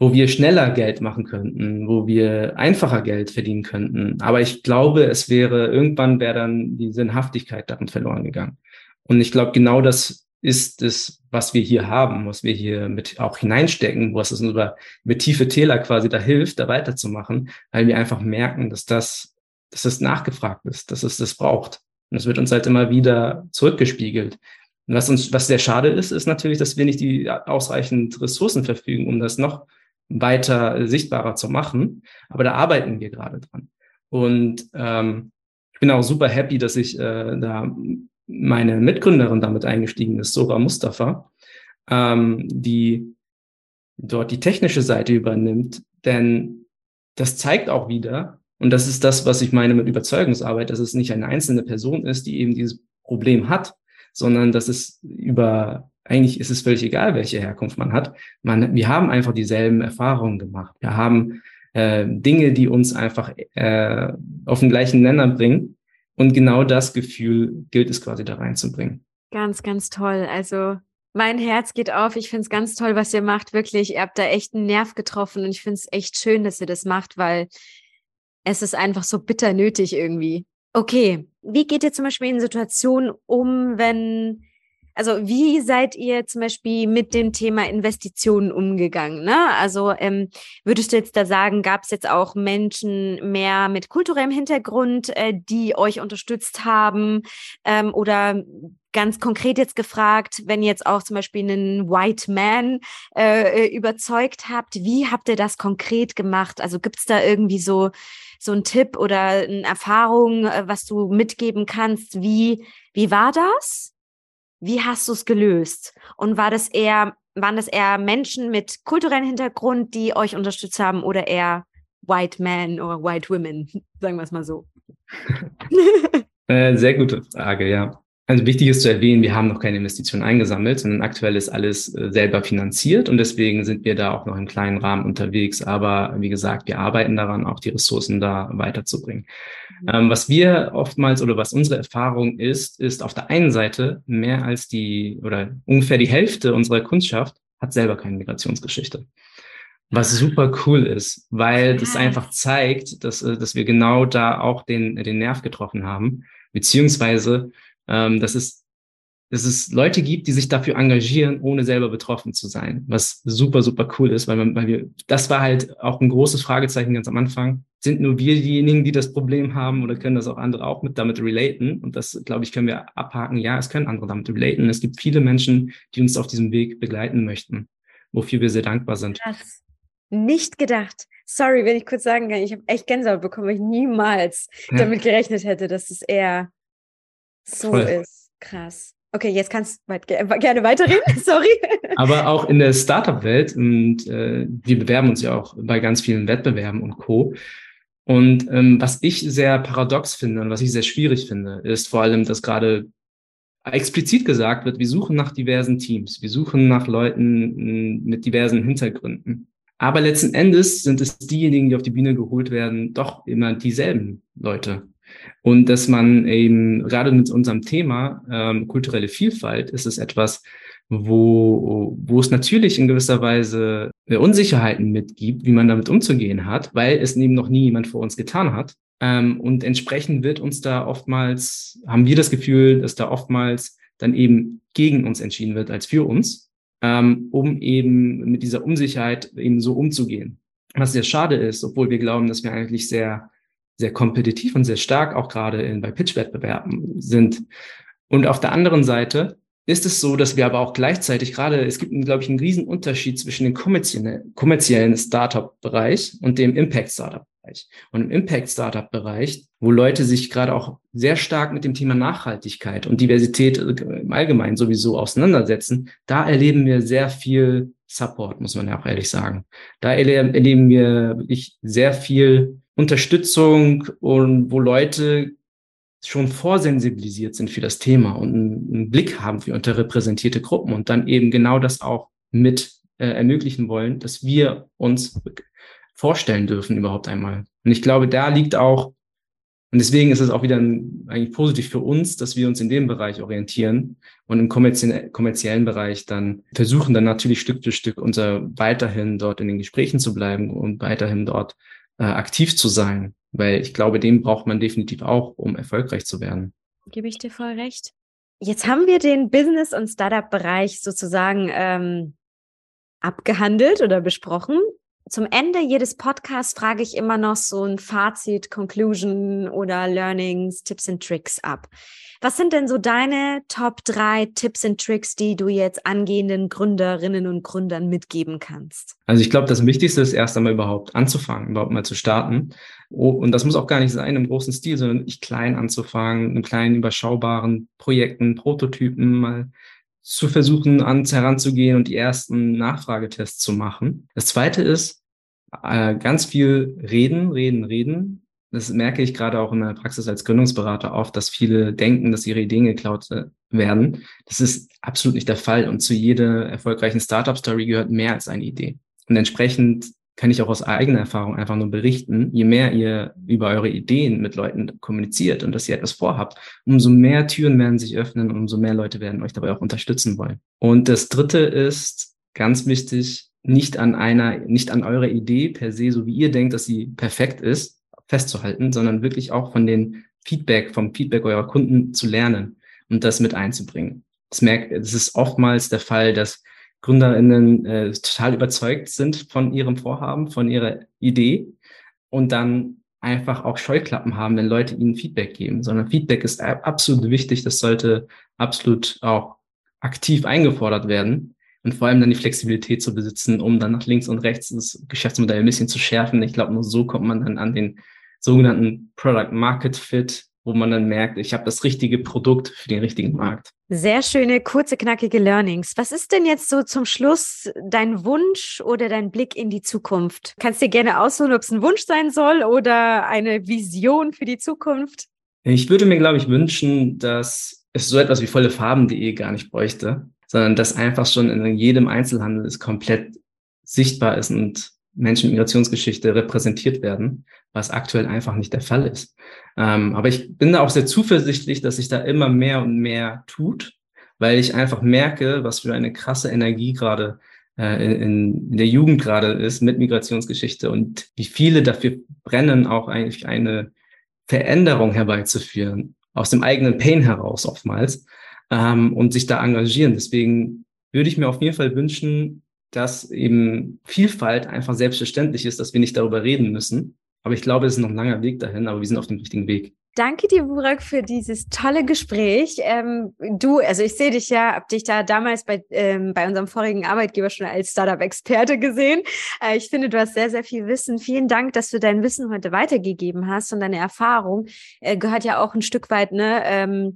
wo wir schneller Geld machen könnten, wo wir einfacher Geld verdienen könnten. Aber ich glaube, es wäre, irgendwann wäre dann die Sinnhaftigkeit darin verloren gegangen. Und ich glaube, genau das ist es, was wir hier haben, was wir hier mit auch hineinstecken, was es uns über, über tiefe Täler quasi da hilft, da weiterzumachen, weil wir einfach merken, dass das dass es nachgefragt ist, dass es das braucht. Und es wird uns halt immer wieder zurückgespiegelt. Und was uns, was sehr schade ist, ist natürlich, dass wir nicht die ausreichend Ressourcen verfügen, um das noch weiter sichtbarer zu machen. Aber da arbeiten wir gerade dran. Und ähm, ich bin auch super happy, dass ich äh, da meine Mitgründerin damit eingestiegen ist, Sora Mustafa, ähm, die dort die technische Seite übernimmt. Denn das zeigt auch wieder, Und das ist das, was ich meine mit Überzeugungsarbeit, dass es nicht eine einzelne Person ist, die eben dieses Problem hat, sondern dass es über, eigentlich ist es völlig egal, welche Herkunft man hat. Man, wir haben einfach dieselben Erfahrungen gemacht. Wir haben äh, Dinge, die uns einfach äh, auf den gleichen Nenner bringen. Und genau das Gefühl gilt es quasi da reinzubringen. Ganz, ganz toll. Also mein Herz geht auf. Ich finde es ganz toll, was ihr macht. Wirklich, ihr habt da echt einen Nerv getroffen und ich finde es echt schön, dass ihr das macht, weil es ist einfach so bitter nötig irgendwie. Okay, wie geht ihr zum Beispiel in Situationen um, wenn also wie seid ihr zum Beispiel mit dem Thema Investitionen umgegangen? Ne? Also ähm, würdest du jetzt da sagen, gab es jetzt auch Menschen mehr mit kulturellem Hintergrund, äh, die euch unterstützt haben? Ähm, oder ganz konkret jetzt gefragt, wenn ihr jetzt auch zum Beispiel einen White Man äh, äh überzeugt habt, wie habt ihr das konkret gemacht? Also gibt es da irgendwie so so ein Tipp oder eine Erfahrung, äh, was du mitgeben kannst? Wie wie war das? Wie hast du es gelöst? Und war das eher, waren das eher Menschen mit kulturellem Hintergrund, die euch unterstützt haben oder eher White Men oder White Women? Sagen wir es mal so. äh, sehr gute Frage, ja. Also wichtig ist zu erwähnen, wir haben noch keine Investitionen eingesammelt, sondern aktuell ist alles äh, selber finanziert und deswegen sind wir da auch noch im kleinen Rahmen unterwegs. Aber wie gesagt, wir arbeiten daran, auch die Ressourcen da weiterzubringen. Mhm. Ähm, was wir oftmals oder was unsere Erfahrung ist, ist auf der einen Seite mehr als die oder ungefähr die Hälfte unserer Kundschaft hat selber keine Migrationsgeschichte. Was super cool ist, weil das einfach zeigt, dass, äh, dass wir genau da auch den, den Nerv getroffen haben, beziehungsweise ähm, dass, es, dass es Leute gibt, die sich dafür engagieren, ohne selber betroffen zu sein, was super, super cool ist, weil, man, weil wir, das war halt auch ein großes Fragezeichen ganz am Anfang. Sind nur wir diejenigen, die das Problem haben oder können das auch andere auch mit damit relaten? Und das, glaube ich, können wir abhaken. Ja, es können andere damit relaten. Es gibt viele Menschen, die uns auf diesem Weg begleiten möchten, wofür wir sehr dankbar sind. Krass. Nicht gedacht. Sorry, wenn ich kurz sagen kann, ich habe echt Gänsehaut bekommen, weil ich niemals ja. damit gerechnet hätte, dass es eher so Voll. ist. Krass. Okay, jetzt kannst du gerne weiterreden. Sorry. Aber auch in der Startup-Welt und äh, wir bewerben uns ja auch bei ganz vielen Wettbewerben und Co. Und ähm, was ich sehr paradox finde und was ich sehr schwierig finde, ist vor allem, dass gerade explizit gesagt wird, wir suchen nach diversen Teams, wir suchen nach Leuten mit diversen Hintergründen. Aber letzten Endes sind es diejenigen, die auf die Bühne geholt werden, doch immer dieselben Leute. Und dass man eben gerade mit unserem Thema ähm, kulturelle Vielfalt ist es etwas, wo, wo es natürlich in gewisser Weise Unsicherheiten mitgibt, wie man damit umzugehen hat, weil es eben noch nie jemand vor uns getan hat. Ähm, und entsprechend wird uns da oftmals, haben wir das Gefühl, dass da oftmals dann eben gegen uns entschieden wird als für uns, ähm, um eben mit dieser Unsicherheit eben so umzugehen. Was sehr schade ist, obwohl wir glauben, dass wir eigentlich sehr sehr kompetitiv und sehr stark auch gerade in, bei Pitch-Wettbewerben sind. Und auf der anderen Seite ist es so, dass wir aber auch gleichzeitig gerade, es gibt, glaube ich, einen riesen Unterschied zwischen dem kommerziellen, kommerziellen Startup-Bereich und dem Impact-Startup-Bereich. Und im Impact-Startup-Bereich, wo Leute sich gerade auch sehr stark mit dem Thema Nachhaltigkeit und Diversität im Allgemeinen sowieso auseinandersetzen, da erleben wir sehr viel Support, muss man ja auch ehrlich sagen. Da erleben wir wirklich sehr viel Unterstützung und wo Leute schon vorsensibilisiert sind für das Thema und einen Blick haben für unterrepräsentierte Gruppen und dann eben genau das auch mit äh, ermöglichen wollen, dass wir uns vorstellen dürfen überhaupt einmal. Und ich glaube, da liegt auch, und deswegen ist es auch wieder ein, eigentlich positiv für uns, dass wir uns in dem Bereich orientieren und im kommerziellen, kommerziellen Bereich dann versuchen, dann natürlich Stück für Stück unser weiterhin dort in den Gesprächen zu bleiben und weiterhin dort äh, aktiv zu sein, weil ich glaube, dem braucht man definitiv auch, um erfolgreich zu werden. Gebe ich dir voll recht. Jetzt haben wir den Business- und Startup-Bereich sozusagen ähm, abgehandelt oder besprochen. Zum Ende jedes Podcasts frage ich immer noch so ein Fazit, Conclusion oder Learnings, Tipps and Tricks ab. Was sind denn so deine Top drei Tipps und Tricks, die du jetzt angehenden Gründerinnen und Gründern mitgeben kannst? Also ich glaube, das Wichtigste ist erst einmal überhaupt anzufangen, überhaupt mal zu starten. Und das muss auch gar nicht sein im großen Stil, sondern nicht klein anzufangen, in kleinen überschaubaren Projekten, Prototypen mal zu versuchen, ans heranzugehen und die ersten Nachfragetests zu machen. Das zweite ist, äh, ganz viel reden, reden, reden das merke ich gerade auch in meiner Praxis als Gründungsberater oft, dass viele denken, dass ihre Ideen geklaut äh, werden. Das ist absolut nicht der Fall. Und zu jeder erfolgreichen Startup-Story gehört mehr als eine Idee. Und entsprechend kann ich auch aus eigener Erfahrung einfach nur berichten, je mehr ihr über eure Ideen mit Leuten kommuniziert und dass ihr etwas vorhabt, umso mehr Türen werden sich öffnen und umso mehr Leute werden euch dabei auch unterstützen wollen. Und das dritte ist ganz wichtig, nicht an einer, nicht an eurer Idee per se, so wie ihr denkt, dass sie perfekt ist, festzuhalten, sondern wirklich auch von den Feedback, vom Feedback eurer Kunden zu lernen und das mit einzubringen. Das merkt, das ist oftmals der Fall, dass GründerInnen äh, total überzeugt sind von ihrem Vorhaben, von ihrer Idee und dann einfach auch Scheuklappen haben, wenn Leute ihnen Feedback geben, sondern Feedback ist absolut wichtig. Das sollte absolut auch aktiv eingefordert werden und vor allem dann die Flexibilität zu besitzen, um dann nach links und rechts das Geschäftsmodell ein bisschen zu schärfen. Ich glaube, nur so kommt man dann an den sogenannten Product Market Fit, wo man dann merkt, ich habe das richtige Produkt für den richtigen Markt. Sehr schöne, kurze, knackige Learnings. Was ist denn jetzt so zum Schluss dein Wunsch oder dein Blick in die Zukunft? Kannst dir gerne aussuchen, ob es ein Wunsch sein soll oder eine Vision für die Zukunft? Ich würde mir, glaube ich, wünschen, dass es so etwas wie volle Farben.de gar nicht bräuchte, sondern dass einfach schon in jedem Einzelhandel es komplett sichtbar ist und Menschen Migrationsgeschichte repräsentiert werden, was aktuell einfach nicht der Fall ist. Ähm, aber ich bin da auch sehr zuversichtlich, dass sich da immer mehr und mehr tut, weil ich einfach merke, was für eine krasse Energie gerade äh, in, in der Jugend gerade ist mit Migrationsgeschichte und wie viele dafür brennen, auch eigentlich eine Veränderung herbeizuführen, aus dem eigenen Pain heraus oftmals, ähm, und sich da engagieren. Deswegen würde ich mir auf jeden Fall wünschen, dass eben Vielfalt einfach selbstverständlich ist, dass wir nicht darüber reden müssen. Aber ich glaube, es ist noch ein langer Weg dahin, aber wir sind auf dem richtigen Weg. Danke dir, Burak, für dieses tolle Gespräch. Ähm, du, also ich sehe dich ja, habe dich da damals bei, ähm, bei unserem vorigen Arbeitgeber schon als Startup-Experte gesehen. Äh, ich finde, du hast sehr, sehr viel Wissen. Vielen Dank, dass du dein Wissen heute weitergegeben hast und deine Erfahrung äh, gehört ja auch ein Stück weit, ne? Ähm,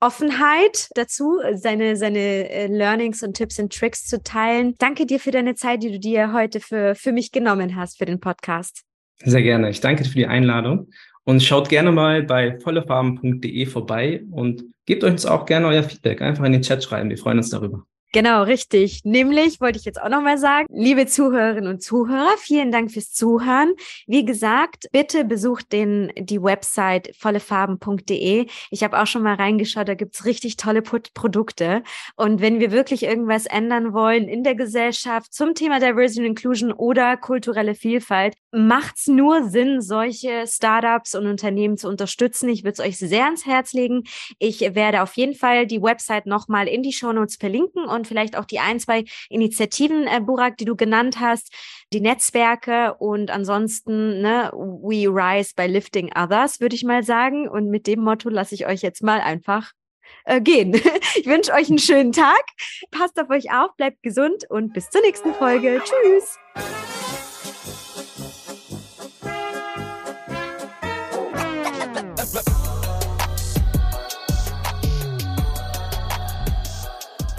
Offenheit dazu, seine, seine äh, Learnings und Tipps und Tricks zu teilen. Danke dir für deine Zeit, die du dir heute für, für mich genommen hast für den Podcast. Sehr gerne. Ich danke dir für die Einladung und schaut gerne mal bei vollefarben.de vorbei und gebt uns auch gerne euer Feedback. Einfach in den Chat schreiben. Wir freuen uns darüber. Genau, richtig. Nämlich wollte ich jetzt auch nochmal sagen, liebe Zuhörerinnen und Zuhörer, vielen Dank fürs Zuhören. Wie gesagt, bitte besucht den, die Website vollefarben.de. Ich habe auch schon mal reingeschaut, da gibt's richtig tolle Produkte. Und wenn wir wirklich irgendwas ändern wollen in der Gesellschaft zum Thema Diversity and Inclusion oder kulturelle Vielfalt, macht's nur Sinn, solche Startups und Unternehmen zu unterstützen. Ich würde es euch sehr ans Herz legen. Ich werde auf jeden Fall die Website nochmal in die Shownotes verlinken und und vielleicht auch die ein, zwei Initiativen, äh, Burak, die du genannt hast, die Netzwerke und ansonsten, ne, we rise by lifting others, würde ich mal sagen. Und mit dem Motto lasse ich euch jetzt mal einfach äh, gehen. Ich wünsche euch einen schönen Tag. Passt auf euch auf, bleibt gesund und bis zur nächsten Folge. Tschüss.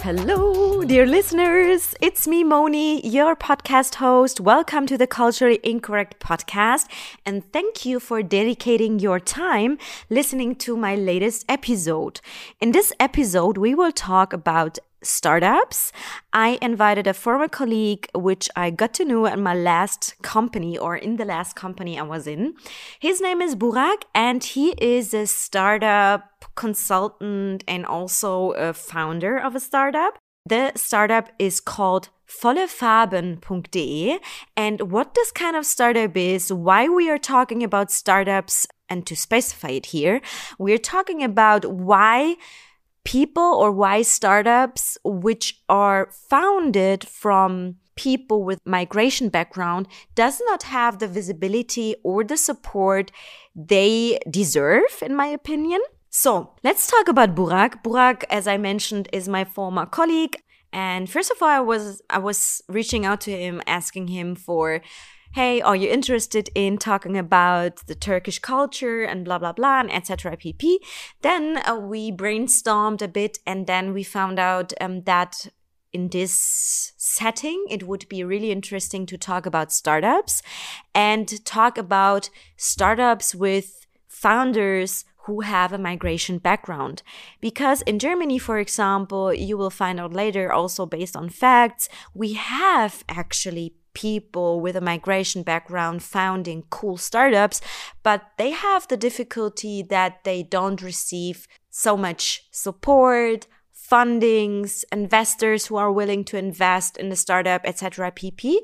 Hello, dear listeners. It's me, Moni, your podcast host. Welcome to the Culturally Incorrect podcast. And thank you for dedicating your time listening to my latest episode. In this episode, we will talk about startups. I invited a former colleague, which I got to know at my last company or in the last company I was in. His name is Burak and he is a startup consultant and also a founder of a startup. The startup is called vollefarben.de. And what this kind of startup is, why we are talking about startups, and to specify it here, we're talking about why people or why startups which are founded from people with migration background does not have the visibility or the support they deserve in my opinion so let's talk about burak burak as i mentioned is my former colleague and first of all i was i was reaching out to him asking him for hey, are you interested in talking about the Turkish culture and blah, blah, blah, and etc. pp. Then uh, we brainstormed a bit and then we found out um, that in this setting, it would be really interesting to talk about startups and talk about startups with founders who have a migration background. Because in Germany, for example, you will find out later, also based on facts, we have actually people with a migration background founding cool startups, but they have the difficulty that they don't receive so much support, fundings, investors who are willing to invest in the startup, etc. pp.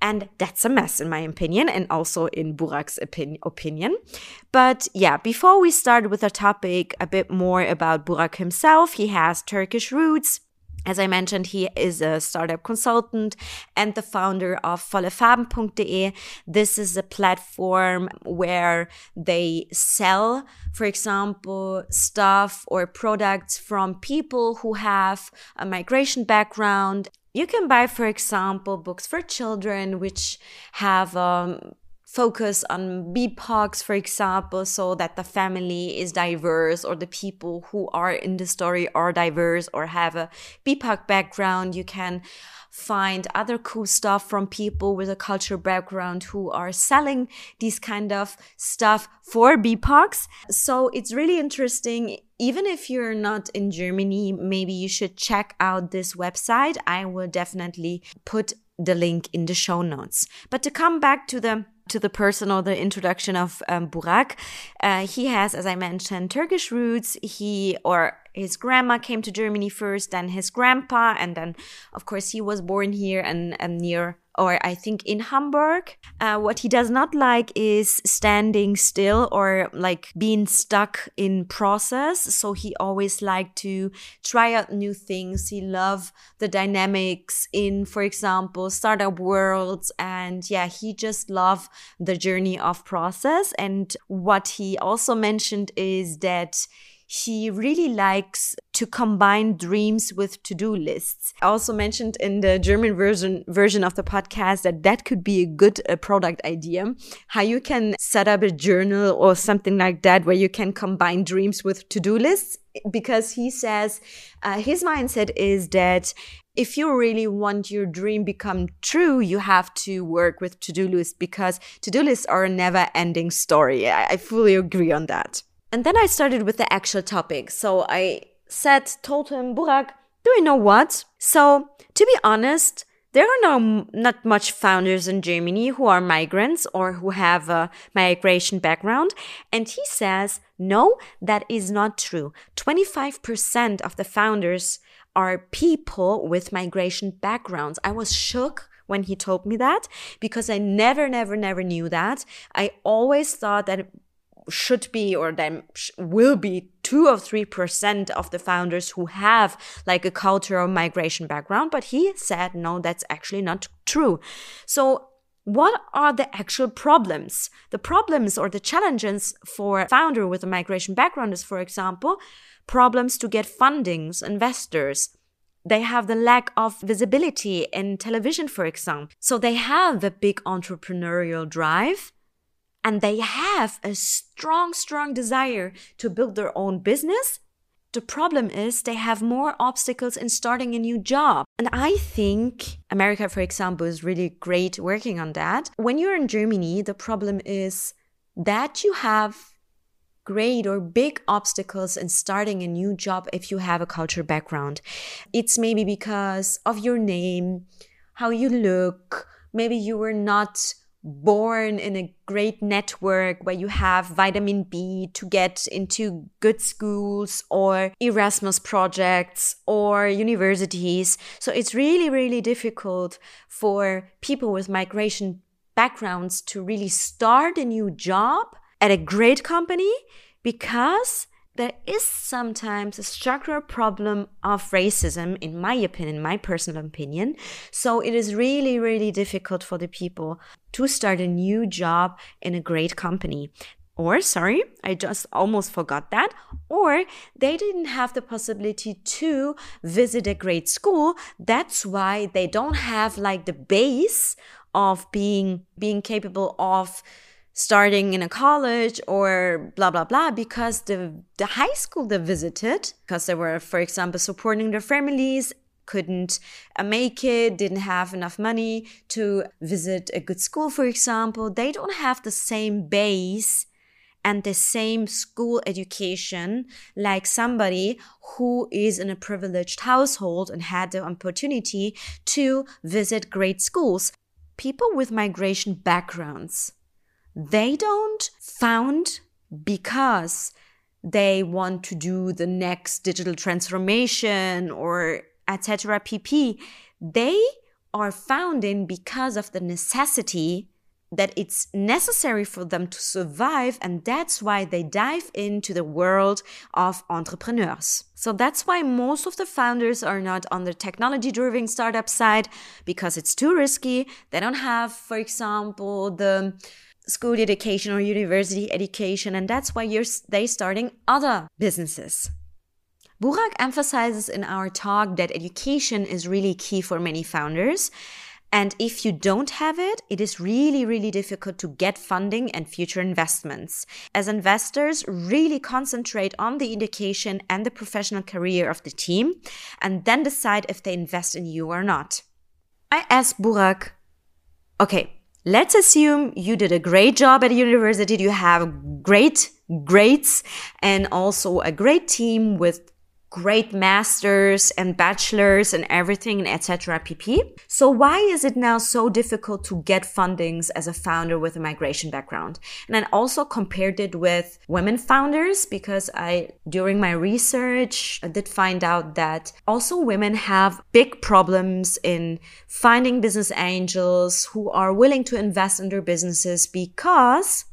And that's a mess in my opinion and also in Burak's opin- opinion. But yeah, before we start with the topic a bit more about Burak himself, he has Turkish roots. As I mentioned, he is a startup consultant and the founder of vollefarben.de. This is a platform where they sell, for example, stuff or products from people who have a migration background. You can buy, for example, books for children, which have um, focus on BIPOCs, for example, so that the family is diverse or the people who are in the story are diverse or have a BIPOC background. You can find other cool stuff from people with a cultural background who are selling these kind of stuff for BIPOCs. So it's really interesting. Even if you're not in Germany, maybe you should check out this website. I will definitely put the link in the show notes. But to come back to the to the person or the introduction of um, Burak. Uh, he has, as I mentioned, Turkish roots. He or his grandma came to Germany first, then his grandpa, and then, of course, he was born here and, and near or I think in Hamburg. Uh, what he does not like is standing still or like being stuck in process. So he always liked to try out new things. He loved the dynamics in, for example, startup worlds. And yeah, he just loved the journey of process. And what he also mentioned is that he really likes to combine dreams with to-do lists. I also mentioned in the German version version of the podcast that that could be a good uh, product idea. How you can set up a journal or something like that where you can combine dreams with to-do lists because he says uh, his mindset is that if you really want your dream become true, you have to work with to-do lists because to-do lists are a never-ending story. I, I fully agree on that. And then I started with the actual topic. So I said, told him, Burak, do you know what? So to be honest, there are no, not much founders in Germany who are migrants or who have a migration background. And he says, no, that is not true. 25% of the founders are people with migration backgrounds. I was shook when he told me that because I never, never, never knew that. I always thought that should be or then will be two or three percent of the founders who have like a cultural migration background but he said no that's actually not true. So what are the actual problems? The problems or the challenges for a founder with a migration background is for example problems to get fundings investors. They have the lack of visibility in television, for example. So they have a big entrepreneurial drive and they have a strong, strong desire to build their own business, the problem is they have more obstacles in starting a new job. And I think America, for example, is really great working on that. When you're in Germany, the problem is that you have great or big obstacles in starting a new job if you have a culture background. It's maybe because of your name, how you look, maybe you were not born in a great network where you have vitamin B to get into good schools or Erasmus projects or universities. So it's really, really difficult for people with migration backgrounds to really start a new job at a great company because there is sometimes a structural problem of racism, in my opinion, my personal opinion. So it is really, really difficult for the people to start a new job in a great company. Or, sorry, I just almost forgot that. Or they didn't have the possibility to visit a great school. That's why they don't have like the base of being, being capable of starting in a college or blah blah blah because the the high school they visited because they were for example supporting their families couldn't uh, make it, didn't have enough money to visit a good school, for example. They don't have the same base and the same school education like somebody who is in a privileged household and had the opportunity to visit great schools. People with migration backgrounds, they don't found because they want to do the next digital transformation or etc pp they are founding because of the necessity that it's necessary for them to survive and that's why they dive into the world of entrepreneurs. So that's why most of the founders are not on the technology driven startup side because it's too risky. They don't have for example the school education or university education, and that's why you're they starting other businesses. Burak emphasizes in our talk that education is really key for many founders. And if you don't have it, it is really, really difficult to get funding and future investments. As investors really concentrate on the education and the professional career of the team and then decide if they invest in you or not. I asked Burak, okay, Let's assume you did a great job at university. You have great grades and also a great team with great masters and bachelors and everything and etc pp so why is it now so difficult to get fundings as a founder with a migration background and i also compared it with women founders because i during my research I did find out that also women have big problems in finding business angels who are willing to invest in their businesses because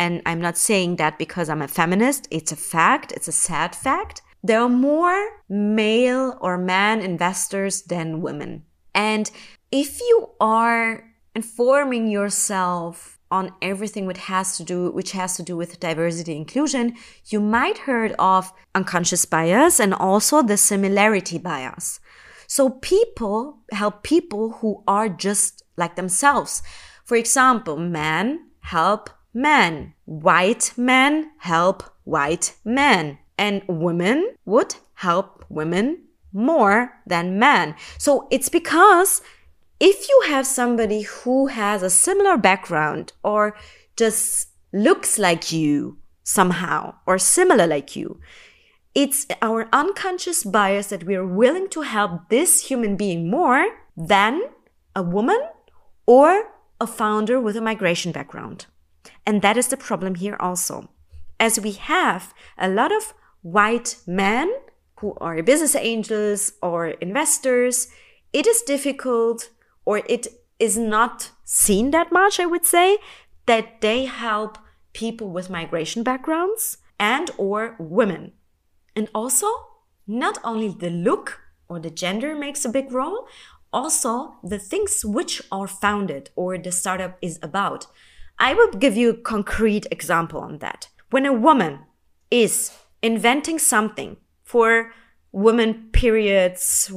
and I'm not saying that because I'm a feminist. It's a fact. It's a sad fact there are more male or man investors than women. And if you are informing yourself on everything which has to do which has to do with diversity inclusion you might heard of unconscious bias and also the similarity bias. So people help people who are just like themselves. For example men help men. White men help white men and women would help women more than men. So it's because if you have somebody who has a similar background or just looks like you somehow or similar like you, it's our unconscious bias that we are willing to help this human being more than a woman or a founder with a migration background. And that is the problem here also. As we have a lot of white men who are business angels or investors, it is difficult or it is not seen that much, I would say, that they help people with migration backgrounds and or women. And also, not only the look or the gender makes a big role, also the things which are founded or the startup is about. I will give you a concrete example on that. When a woman is inventing something for women periods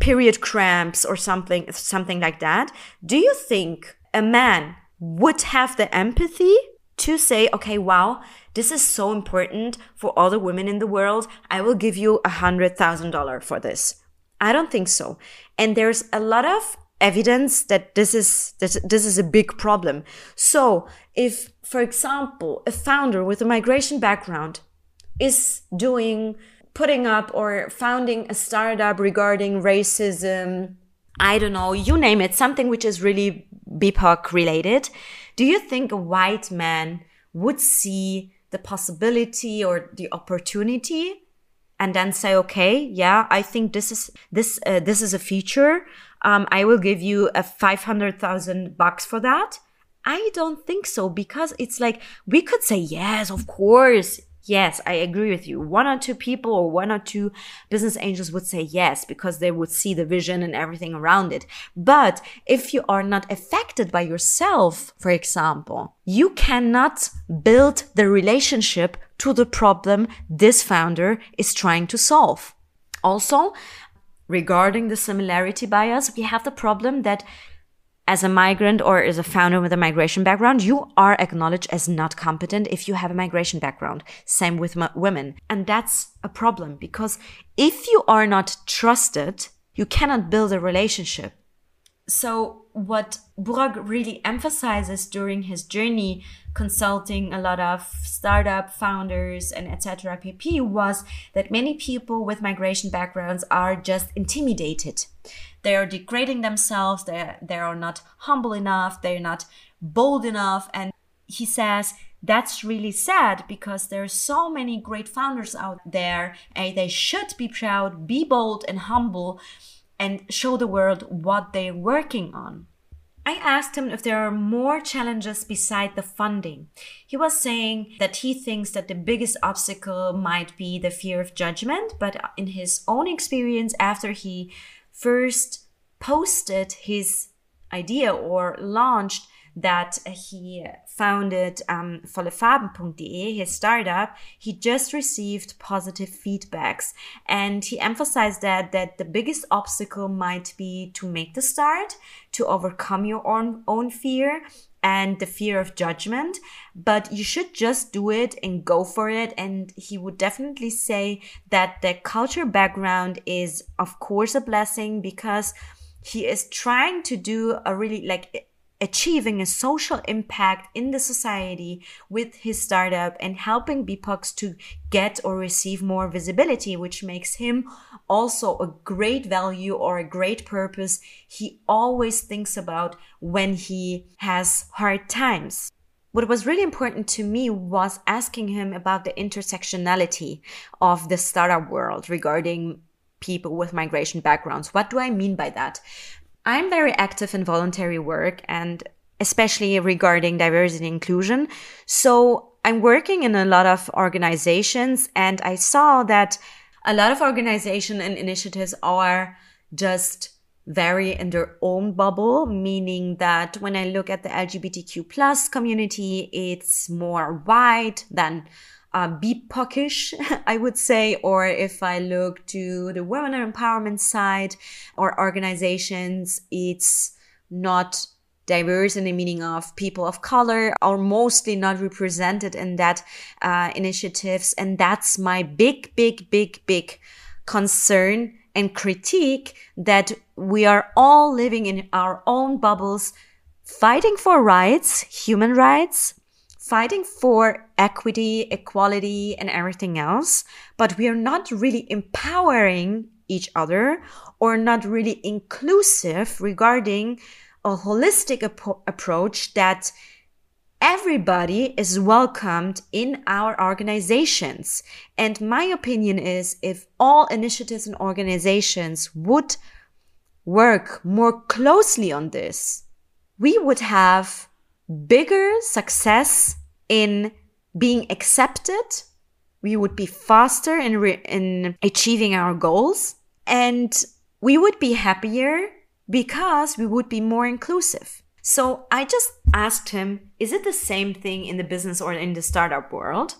period cramps or something something like that do you think a man would have the empathy to say okay wow this is so important for all the women in the world. I will give you a hundred thousand dollar for this. I don't think so. And there's a lot of evidence that this is that this is a big problem. So if for example a founder with a migration background is doing putting up or founding a startup regarding racism. I don't know you name it something which is really bipoc related. Do you think a white man would see the possibility or the opportunity and then say okay yeah i think this is this uh, this is a feature um, i will give you a 500000 bucks for that i don't think so because it's like we could say yes of course Yes, I agree with you. One or two people or one or two business angels would say yes because they would see the vision and everything around it. But if you are not affected by yourself, for example, you cannot build the relationship to the problem this founder is trying to solve. Also, regarding the similarity bias, we have the problem that as a migrant or as a founder with a migration background, you are acknowledged as not competent if you have a migration background. Same with women. And that's a problem because if you are not trusted, you cannot build a relationship. So what Burak really emphasizes during his journey consulting a lot of startup founders and etc pp was that many people with migration backgrounds are just intimidated. They are degrading themselves. They they are not humble enough. They're not bold enough. And he says that's really sad because there are so many great founders out there. And they should be proud be bold and humble and show the world what they're working on I asked him if there are more challenges beside the funding. He was saying that he thinks that the biggest obstacle might be the fear of judgment, but in his own experience, after he first posted his idea or launched that he founded um, vollefarben.de, his startup, he just received positive feedbacks. And he emphasized that, that the biggest obstacle might be to make the start, to overcome your own, own fear and the fear of judgment, but you should just do it and go for it. And he would definitely say that the culture background is, of course, a blessing because he is trying to do a really like achieving a social impact in the society with his startup and helping BIPOCs to get or receive more visibility, which makes him also a great value or a great purpose he always thinks about when he has hard times. What was really important to me was asking him about the intersectionality of the startup world regarding people with migration backgrounds. What do I mean by that? I'm very active in voluntary work and especially regarding diversity and inclusion. So I'm working in a lot of organizations and I saw that a lot of organizations and initiatives are just very in their own bubble, meaning that when I look at the LGBTQ plus community, it's more wide than uh, BIPOCish, I would say, or if I look to the women empowerment side or organizations, it's not diverse in the meaning of people of color are mostly not represented in that uh, initiatives. And that's my big, big, big, big concern and critique that we are all living in our own bubbles, fighting for rights, human rights, fighting for equity, equality, and everything else, but we are not really empowering each other or not really inclusive regarding a holistic ap- approach that everybody is welcomed in our organizations. And my opinion is if all initiatives and organizations would work more closely on this, we would have bigger success in being accepted. We would be faster in, re- in achieving our goals and we would be happier because we would be more inclusive. So I just asked him, is it the same thing in the business or in the startup world?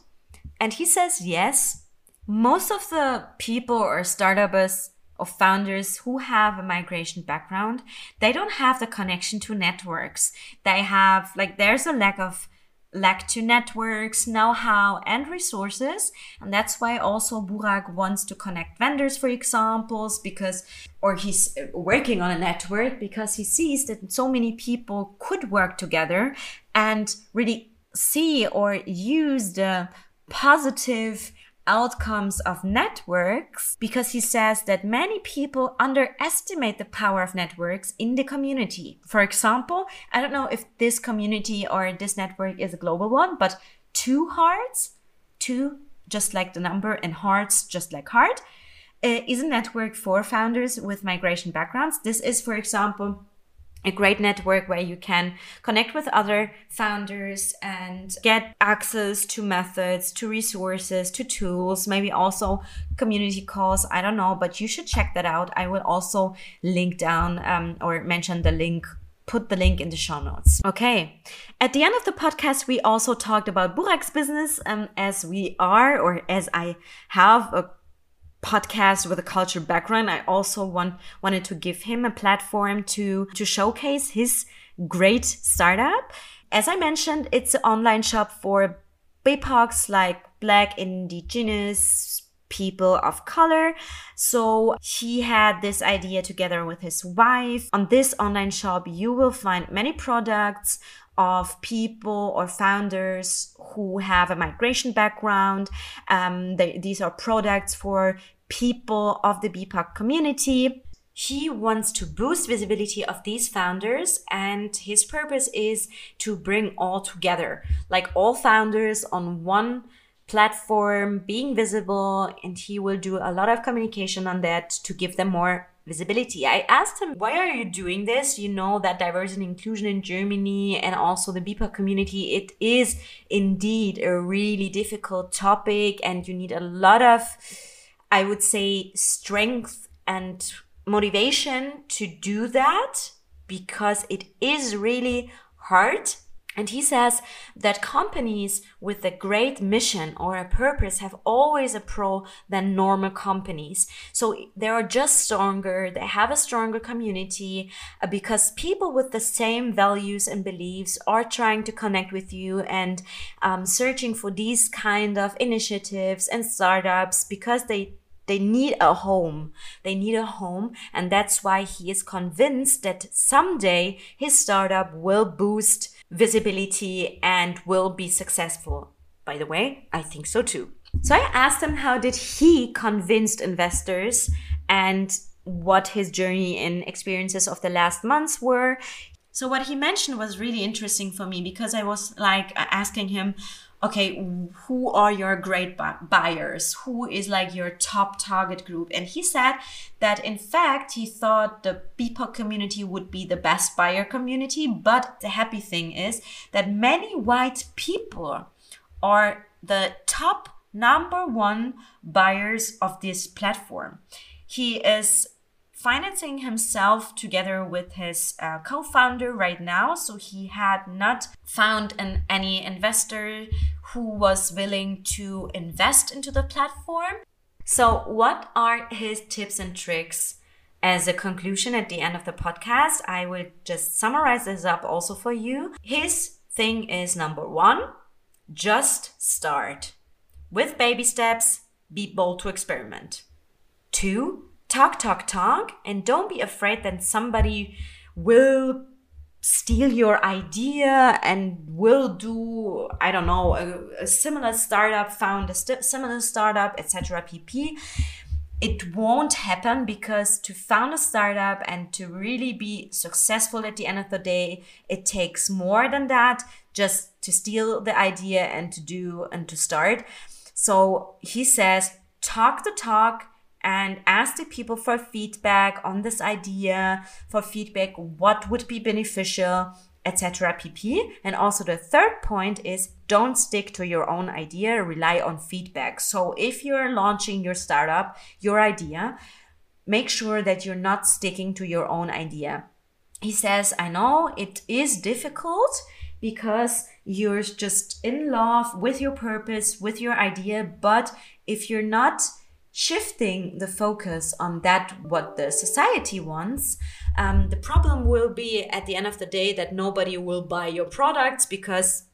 And he says yes. Most of the people or startups or founders who have a migration background, they don't have the connection to networks. They have like there's a lack of lack to networks, know-how, and resources. And that's why also Burak wants to connect vendors, for examples, because, or he's working on a network because he sees that so many people could work together and really see or use the positive outcomes of networks because he says that many people underestimate the power of networks in the community. For example, I don't know if this community or this network is a global one, but two hearts, two just like the number and hearts just like heart, uh, is a network for founders with migration backgrounds. This is, for example, a great network where you can connect with other founders and get access to methods, to resources, to tools, maybe also community calls. I don't know, but you should check that out. I will also link down um, or mention the link put the link in the show notes. Okay. At the end of the podcast, we also talked about Burak's business, um, as we are, or as I have a podcast with a culture background i also want wanted to give him a platform to to showcase his great startup as i mentioned it's an online shop for bipocs like black indigenous people of color. So he had this idea together with his wife. On this online shop, you will find many products of people or founders who have a migration background. Um, they, these are products for people of the BIPOC community. He wants to boost visibility of these founders and his purpose is to bring all together, like all founders on one platform being visible and he will do a lot of communication on that to give them more visibility. I asked him, why are you doing this? You know that diversity and inclusion in Germany and also the BIPOC community, it is indeed a really difficult topic and you need a lot of, I would say, strength and motivation to do that because it is really hard and he says that companies with a great mission or a purpose have always a pro than normal companies. So they are just stronger. They have a stronger community uh, because people with the same values and beliefs are trying to connect with you and um, searching for these kind of initiatives and startups because they they need a home. They need a home. And that's why he is convinced that someday his startup will boost visibility and will be successful. By the way, I think so too. So I asked him how did he convince investors and what his journey and experiences of the last months were. So what he mentioned was really interesting for me because I was like asking him, okay, who are your great buyers? Who is like your top target group? And he said that in fact, he thought the BIPOC community would be the best buyer community. But the happy thing is that many white people are the top number one buyers of this platform. He is financing himself together with his uh, co-founder right now. So he had not found an, any investor who was willing to invest into the platform. So what are his tips and tricks? As a conclusion at the end of the podcast i will just summarize this up also for you. His thing is number one just start. With baby steps be bold to experiment. Two talk, talk, talk, and don't be afraid that somebody will steal your idea and will do i don't know a, a similar startup found a st- similar startup etc pp it won't happen because to found a startup and to really be successful at the end of the day it takes more than that just to steal the idea and to do and to start. So he says talk the talk and ask the people for feedback on this idea, for feedback what would be beneficial, etc. pp. And also the third point is don't stick to your own idea, rely on feedback. So if you're launching your startup, your idea, make sure that you're not sticking to your own idea. He says, I know it is difficult because you're just in love with your purpose, with your idea, but if you're not shifting the focus on that what the society wants um, the problem will be at the end of the day that nobody will buy your products because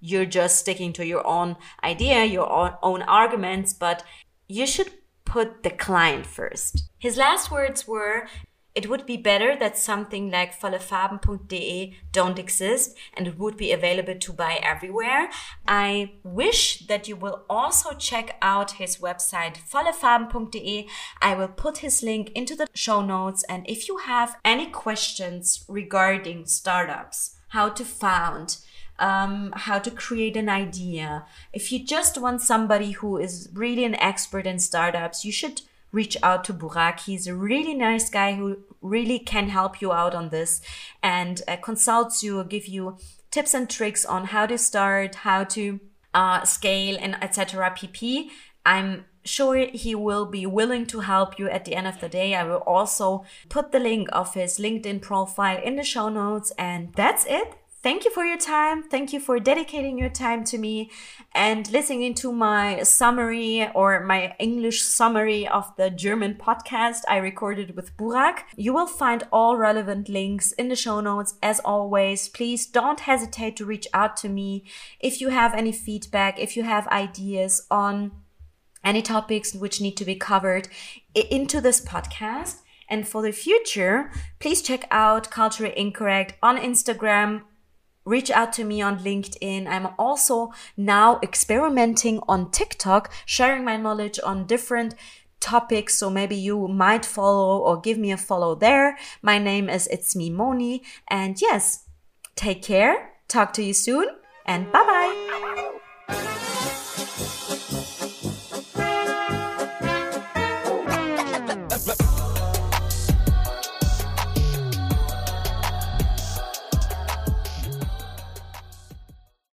you're just sticking to your own idea your own, own arguments but you should put the client first. His last words were it would be better that something like vollefarben.de don't exist and it would be available to buy everywhere. I wish that you will also check out his website vollefarben.de. I will put his link into the show notes and if you have any questions regarding startups, how to found, um, how to create an idea. If you just want somebody who is really an expert in startups, you should reach out to Burak. He's a really nice guy who really can help you out on this and uh, consults you, give you tips and tricks on how to start, how to uh, scale, and etc. pp. I'm sure he will be willing to help you at the end of the day. I will also put the link of his LinkedIn profile in the show notes. And that's it. Thank you for your time. Thank you for dedicating your time to me and listening to my summary or my English summary of the German podcast I recorded with Burak. You will find all relevant links in the show notes. As always, please don't hesitate to reach out to me if you have any feedback, if you have ideas on any topics which need to be covered into this podcast. And for the future, please check out Culturally Incorrect on Instagram. Reach out to me on LinkedIn. I'm also now experimenting on TikTok, sharing my knowledge on different topics. So maybe you might follow or give me a follow there. My name is It's Me Moni. And yes, take care. Talk to you soon and bye bye.